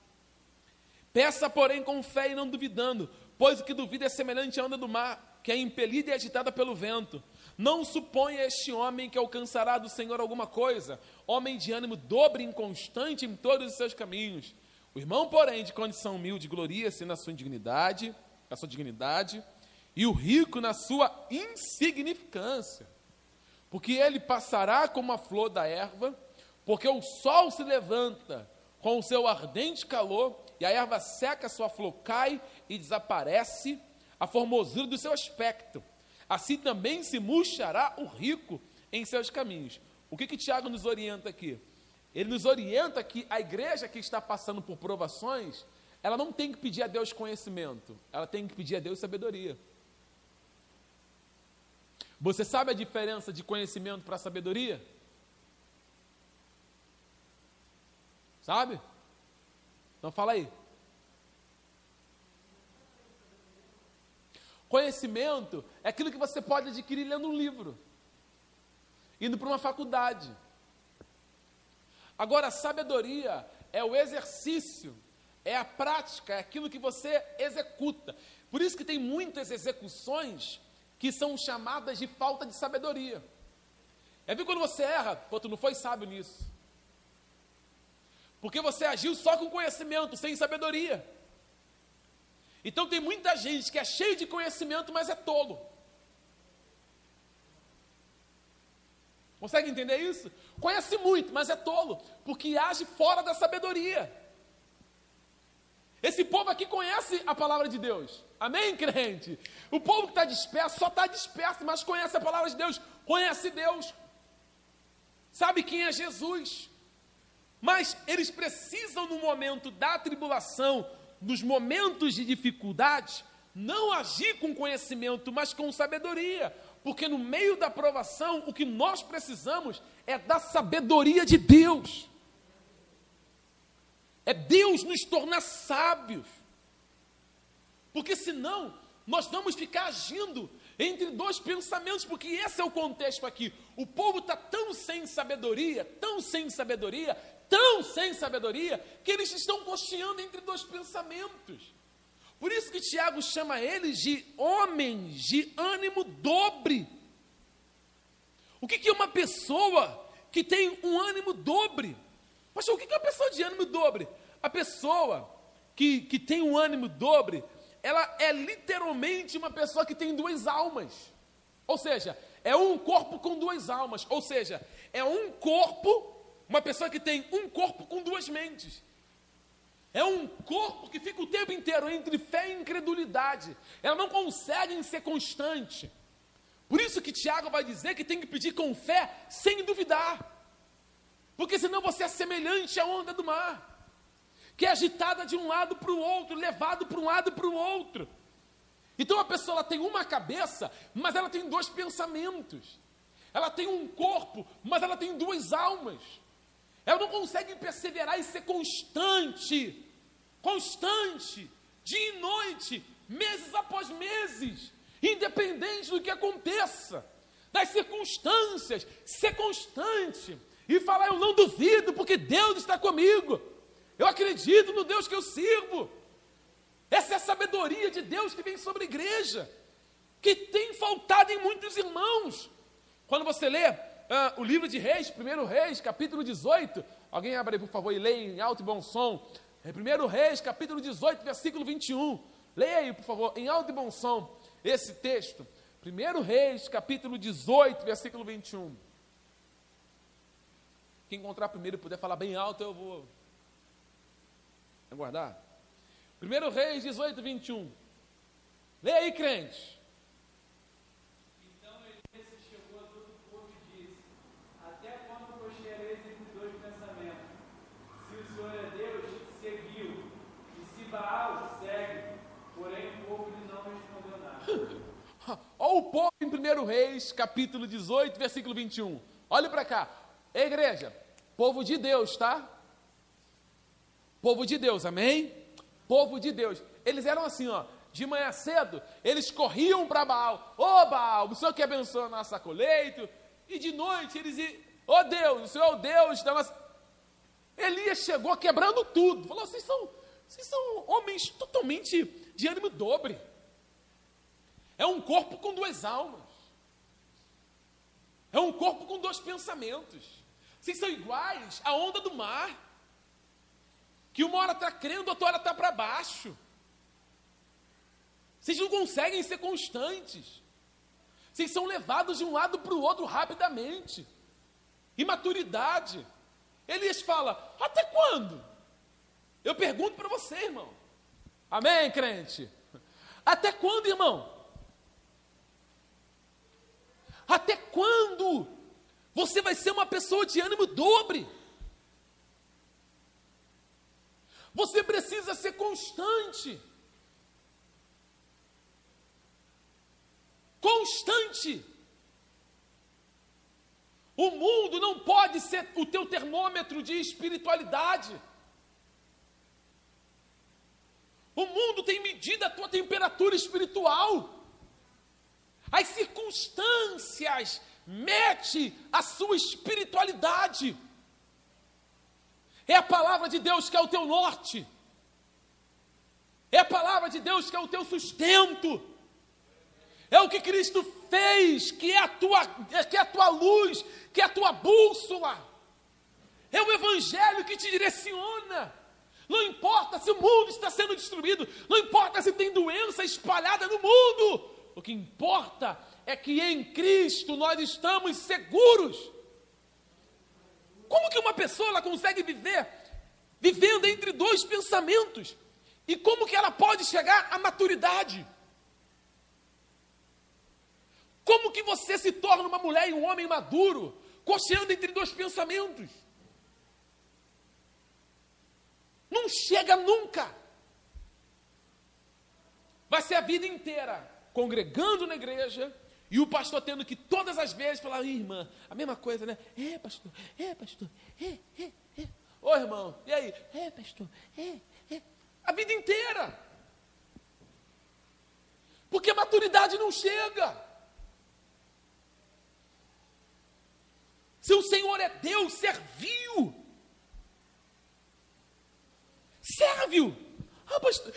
Peça, porém, com fé e não duvidando, pois o que duvida é semelhante à onda do mar, que é impelida e agitada pelo vento. Não suponha este homem que alcançará do Senhor alguma coisa, homem de ânimo dobre e inconstante em todos os seus caminhos. O irmão, porém, de condição humilde, gloria-se na sua indignidade, na sua dignidade, e o rico na sua insignificância, porque ele passará como a flor da erva, porque o sol se levanta com o seu ardente calor, e a erva seca, sua flor cai e desaparece a formosura do seu aspecto. Assim também se murchará o rico em seus caminhos. O que que Tiago nos orienta aqui? Ele nos orienta que a igreja que está passando por provações, ela não tem que pedir a Deus conhecimento, ela tem que pedir a Deus sabedoria. Você sabe a diferença de conhecimento para sabedoria? Sabe? Então fala aí. Conhecimento é aquilo que você pode adquirir lendo um livro, indo para uma faculdade. Agora, sabedoria é o exercício, é a prática, é aquilo que você executa. Por isso que tem muitas execuções que são chamadas de falta de sabedoria. É ver quando você erra, pô, tu não foi sábio nisso. Porque você agiu só com conhecimento, sem sabedoria. Então tem muita gente que é cheio de conhecimento, mas é tolo. Consegue entender isso? Conhece muito, mas é tolo, porque age fora da sabedoria. Esse povo aqui conhece a palavra de Deus. Amém, crente? O povo que está disperso só está disperso, mas conhece a palavra de Deus, conhece Deus, sabe quem é Jesus. Mas eles precisam, no momento da tribulação, nos momentos de dificuldade, não agir com conhecimento, mas com sabedoria, porque no meio da provação, o que nós precisamos é da sabedoria de Deus. É Deus nos tornar sábios. Porque senão, nós vamos ficar agindo entre dois pensamentos, porque esse é o contexto aqui. O povo está tão sem sabedoria, tão sem sabedoria, tão sem sabedoria que eles estão cocheando entre dois pensamentos. Por isso que Tiago chama eles de homens de ânimo dobre. O que, que é uma pessoa que tem um ânimo dobre? Mas o que, que é uma pessoa de ânimo dobre? A pessoa que, que tem um ânimo dobre, ela é literalmente uma pessoa que tem duas almas. Ou seja, é um corpo com duas almas. Ou seja, é um corpo uma pessoa que tem um corpo com duas mentes. É um corpo que fica o tempo inteiro entre fé e incredulidade. Ela não consegue ser constante. Por isso que Tiago vai dizer que tem que pedir com fé, sem duvidar. Porque senão você é semelhante à onda do mar, que é agitada de um lado para o outro, levado para um lado para o outro. Então a pessoa tem uma cabeça, mas ela tem dois pensamentos. Ela tem um corpo, mas ela tem duas almas. Ela não consegue perseverar e ser constante, constante, dia e noite, meses após meses, independente do que aconteça, das circunstâncias, ser constante e falar: Eu não duvido, porque Deus está comigo, eu acredito no Deus que eu sirvo. Essa é a sabedoria de Deus que vem sobre a igreja, que tem faltado em muitos irmãos. Quando você lê ah, o livro de Reis, primeiro Reis, capítulo 18. Alguém abre aí, por favor, e leia em alto e bom som. É primeiro Reis, capítulo 18, versículo 21. Leia aí, por favor, em alto e bom som, esse texto. Primeiro Reis, capítulo 18, versículo 21. Quem encontrar primeiro e puder falar bem alto, eu vou aguardar. Primeiro Reis 18, 21. Leia aí, crente. Povo em 1 Reis, capítulo 18, versículo 21. Olhe para cá. Ei, igreja, povo de Deus, tá? Povo de Deus, amém? Povo de Deus. Eles eram assim, ó. De manhã cedo, eles corriam para Baal. Ô oh, Baal, o Senhor que abençoa a nossa colheita. E de noite eles iam, ô oh, Deus, o Senhor é o Deus da nossa. Elias chegou quebrando tudo. Falou: vocês são, vocês são homens totalmente de ânimo dobre. É um corpo com duas almas. É um corpo com dois pensamentos. Vocês são iguais à onda do mar. Que uma hora está crendo, outra hora está para baixo. Vocês não conseguem ser constantes. Vocês são levados de um lado para o outro rapidamente. Imaturidade. Elias fala: Até quando? Eu pergunto para você, irmão. Amém, crente? Até quando, irmão? Até quando você vai ser uma pessoa de ânimo dobre? Você precisa ser constante. Constante. O mundo não pode ser o teu termômetro de espiritualidade. O mundo tem medido a tua temperatura espiritual. As circunstâncias mete a sua espiritualidade. É a palavra de Deus que é o teu norte. É a palavra de Deus que é o teu sustento. É o que Cristo fez, que é a tua, que é a tua luz, que é a tua bússola. É o evangelho que te direciona. Não importa se o mundo está sendo destruído, não importa se tem doença espalhada no mundo. O que importa é que em Cristo nós estamos seguros. Como que uma pessoa ela consegue viver vivendo entre dois pensamentos? E como que ela pode chegar à maturidade? Como que você se torna uma mulher e um homem maduro, cocheando entre dois pensamentos? Não chega nunca. Vai ser a vida inteira congregando na igreja e o pastor tendo que todas as vezes falar, irmã, a mesma coisa, né? É, pastor, é, pastor, é, é, é. Ô irmão, e aí? É, pastor, é, é. A vida inteira. Porque a maturidade não chega. Se o Senhor é Deus, serviu. Serve-o. Ah, pastor,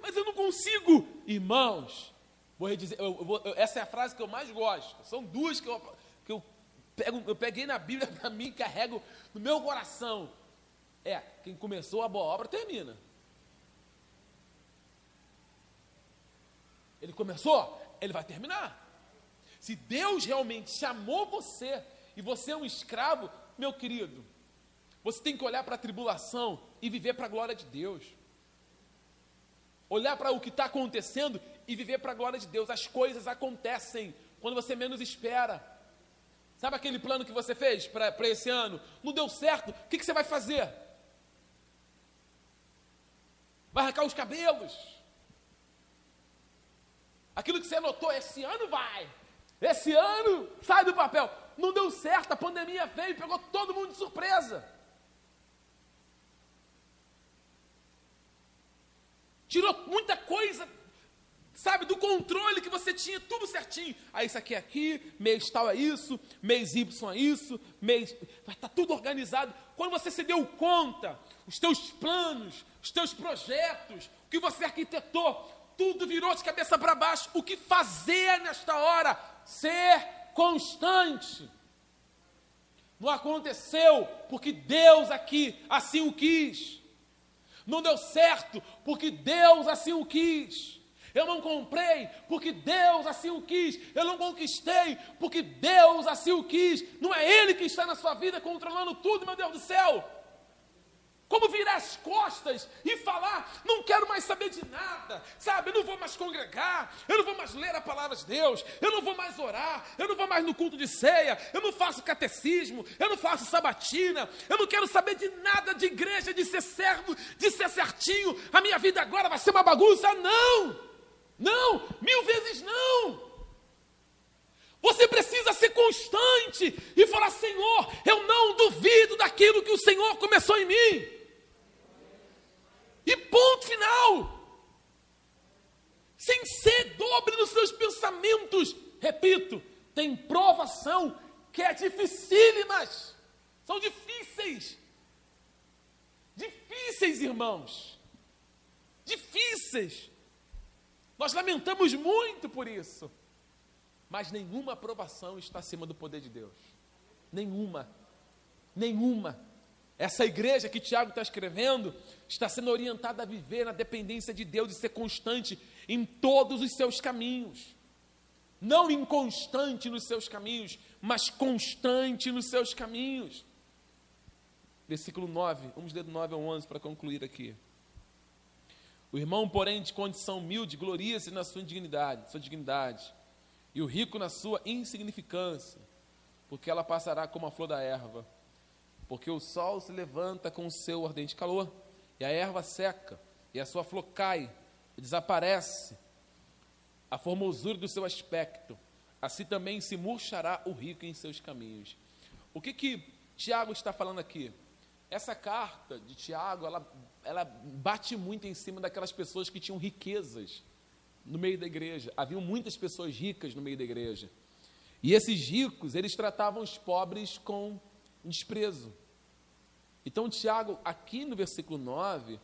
mas eu não consigo. Irmãos, vou redizer, eu, eu eu, essa é a frase que eu mais gosto. São duas que eu, que eu, pego, eu peguei na Bíblia para mim e carrego no meu coração. É, quem começou a boa obra termina. Ele começou, ele vai terminar. Se Deus realmente chamou você e você é um escravo, meu querido, você tem que olhar para a tribulação e viver para a glória de Deus. Olhar para o que está acontecendo e viver para a glória de Deus. As coisas acontecem quando você menos espera. Sabe aquele plano que você fez para esse ano? Não deu certo? O que, que você vai fazer? Vai arrancar os cabelos? Aquilo que você anotou, esse ano vai. Esse ano sai do papel não deu certo, a pandemia veio pegou todo mundo de surpresa. Tirou muita coisa, sabe, do controle que você tinha, tudo certinho. Aí isso aqui é aqui, mês tal é isso, mês Y é isso, mês. Vai estar tá tudo organizado. Quando você se deu conta, os teus planos, os teus projetos, o que você arquitetou, tudo virou de cabeça para baixo. O que fazer nesta hora? Ser constante. Não aconteceu porque Deus aqui assim o quis. Não deu certo porque Deus assim o quis. Eu não comprei porque Deus assim o quis. Eu não conquistei porque Deus assim o quis. Não é Ele que está na sua vida controlando tudo, meu Deus do céu. Como virar as costas e falar, não quero mais saber de nada, sabe? Eu não vou mais congregar, eu não vou mais ler a palavra de Deus, eu não vou mais orar, eu não vou mais no culto de ceia, eu não faço catecismo, eu não faço sabatina, eu não quero saber de nada de igreja, de ser servo, de ser certinho, a minha vida agora vai ser uma bagunça. Não! Não! Mil vezes não! Você precisa ser constante e falar: Senhor, eu não duvido daquilo que o Senhor começou em mim. E ponto final. Sem ser dobre nos seus pensamentos. Repito, tem provação que é dificílimas. São difíceis. Difíceis, irmãos. Difíceis. Nós lamentamos muito por isso. Mas nenhuma aprovação está acima do poder de Deus. Nenhuma. Nenhuma. Essa igreja que Tiago está escrevendo está sendo orientada a viver na dependência de Deus e ser constante em todos os seus caminhos. Não inconstante nos seus caminhos, mas constante nos seus caminhos. Versículo 9, vamos ler do 9 ao 11 para concluir aqui. O irmão, porém, de condição humilde, gloria-se na sua dignidade, sua dignidade, e o rico na sua insignificância, porque ela passará como a flor da erva porque o sol se levanta com o seu ardente calor, e a erva seca, e a sua flor cai, e desaparece a formosura do seu aspecto, assim também se murchará o rico em seus caminhos. O que que Tiago está falando aqui? Essa carta de Tiago, ela, ela bate muito em cima daquelas pessoas que tinham riquezas, no meio da igreja. Havia muitas pessoas ricas no meio da igreja. E esses ricos, eles tratavam os pobres com desprezo. Então, Tiago, aqui no versículo 9,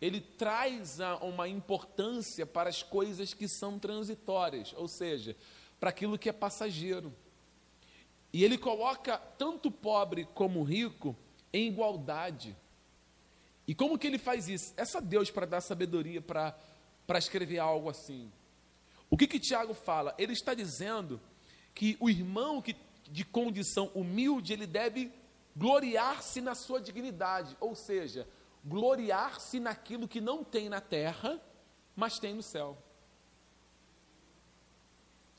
ele traz uma importância para as coisas que são transitórias, ou seja, para aquilo que é passageiro. E ele coloca tanto o pobre como o rico em igualdade. E como que ele faz isso? É só Deus para dar sabedoria para escrever algo assim. O que que Tiago fala? Ele está dizendo que o irmão que, de condição humilde, ele deve gloriar-se na sua dignidade, ou seja, gloriar-se naquilo que não tem na terra, mas tem no céu.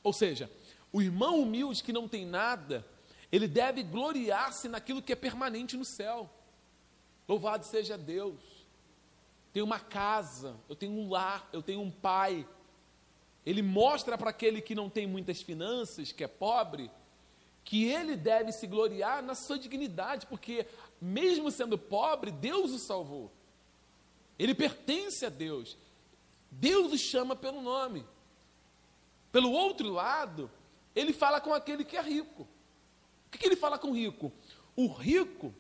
Ou seja, o irmão humilde que não tem nada, ele deve gloriar-se naquilo que é permanente no céu. Louvado seja Deus. Tenho uma casa, eu tenho um lar, eu tenho um pai. Ele mostra para aquele que não tem muitas finanças, que é pobre, que ele deve se gloriar na sua dignidade, porque mesmo sendo pobre, Deus o salvou. Ele pertence a Deus. Deus o chama pelo nome. Pelo outro lado, ele fala com aquele que é rico. O que, que ele fala com o rico? O rico,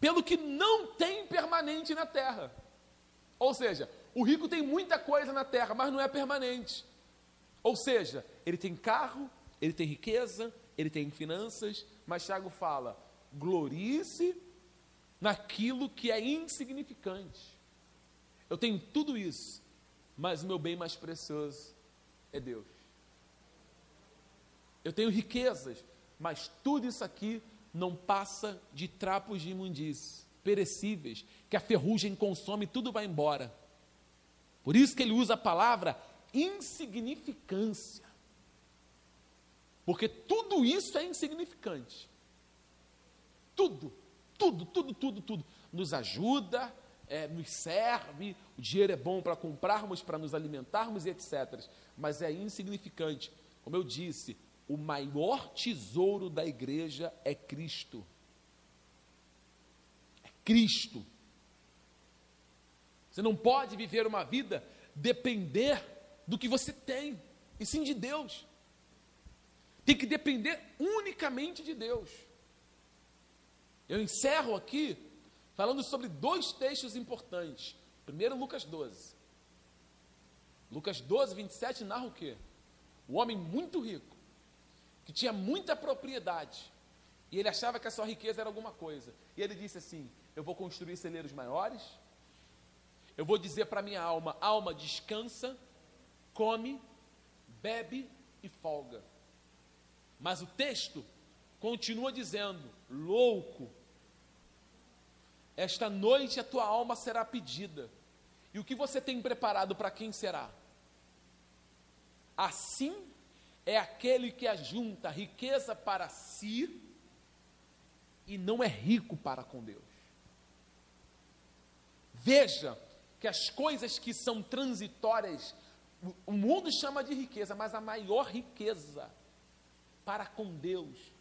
pelo que não tem permanente na terra. Ou seja, o rico tem muita coisa na terra, mas não é permanente. Ou seja, ele tem carro, ele tem riqueza, ele tem finanças, mas Tiago fala: glorie-se naquilo que é insignificante. Eu tenho tudo isso, mas o meu bem mais precioso é Deus. Eu tenho riquezas, mas tudo isso aqui não passa de trapos de imundície, perecíveis, que a ferrugem consome, tudo vai embora. Por isso que ele usa a palavra insignificância. Porque tudo isso é insignificante. Tudo, tudo, tudo, tudo, tudo. Nos ajuda, é, nos serve, o dinheiro é bom para comprarmos, para nos alimentarmos e etc. Mas é insignificante. Como eu disse, o maior tesouro da igreja é Cristo. É Cristo. Você não pode viver uma vida depender do que você tem, e sim de Deus. Tem que depender unicamente de Deus. Eu encerro aqui falando sobre dois textos importantes. Primeiro, Lucas 12. Lucas 12, 27 narra o quê? O homem muito rico que tinha muita propriedade, e ele achava que a sua riqueza era alguma coisa. E ele disse assim: Eu vou construir celeiros maiores, eu vou dizer para minha alma: alma, descansa, come, bebe e folga. Mas o texto continua dizendo: louco, esta noite a tua alma será pedida. E o que você tem preparado para quem será? Assim é aquele que ajunta riqueza para si e não é rico para com Deus. Veja que as coisas que são transitórias, o mundo chama de riqueza, mas a maior riqueza para com Deus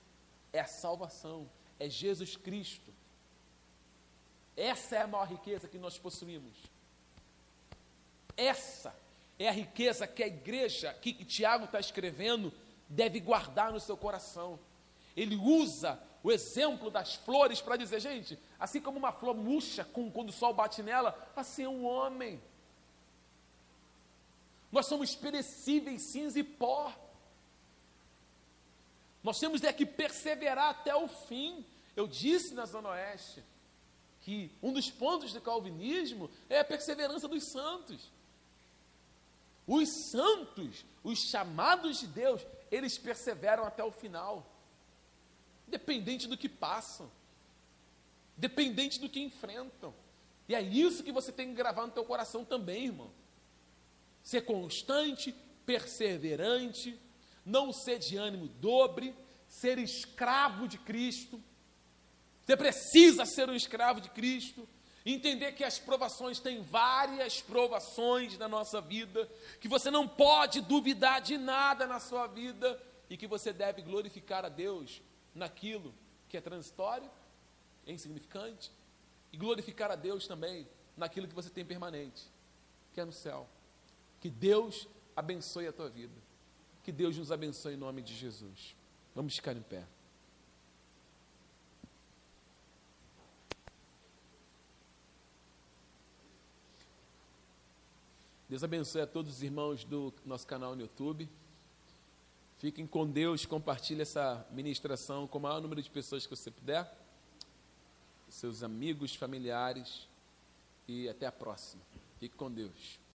é a salvação, é Jesus Cristo. Essa é a maior riqueza que nós possuímos. Essa é a riqueza que a igreja, que Tiago está escrevendo, deve guardar no seu coração. Ele usa o exemplo das flores para dizer, gente, assim como uma flor murcha com, quando o sol bate nela, assim é um homem. Nós somos perecíveis, cinza e pó. Nós temos é que perseverar até o fim. Eu disse na Zona Oeste que um dos pontos do calvinismo é a perseverança dos santos. Os santos, os chamados de Deus, eles perseveram até o final, dependente do que passam, dependente do que enfrentam. E é isso que você tem que gravar no teu coração também, irmão. Ser constante, perseverante, não ser de ânimo dobre, ser escravo de Cristo. Você precisa ser um escravo de Cristo. Entender que as provações têm várias provações na nossa vida, que você não pode duvidar de nada na sua vida e que você deve glorificar a Deus naquilo que é transitório, é insignificante, e glorificar a Deus também naquilo que você tem permanente, que é no céu. Que Deus abençoe a tua vida. Que Deus nos abençoe em nome de Jesus. Vamos ficar em pé. Deus abençoe a todos os irmãos do nosso canal no YouTube. Fiquem com Deus, compartilhe essa ministração com o maior número de pessoas que você puder, seus amigos, familiares, e até a próxima. Fique com Deus.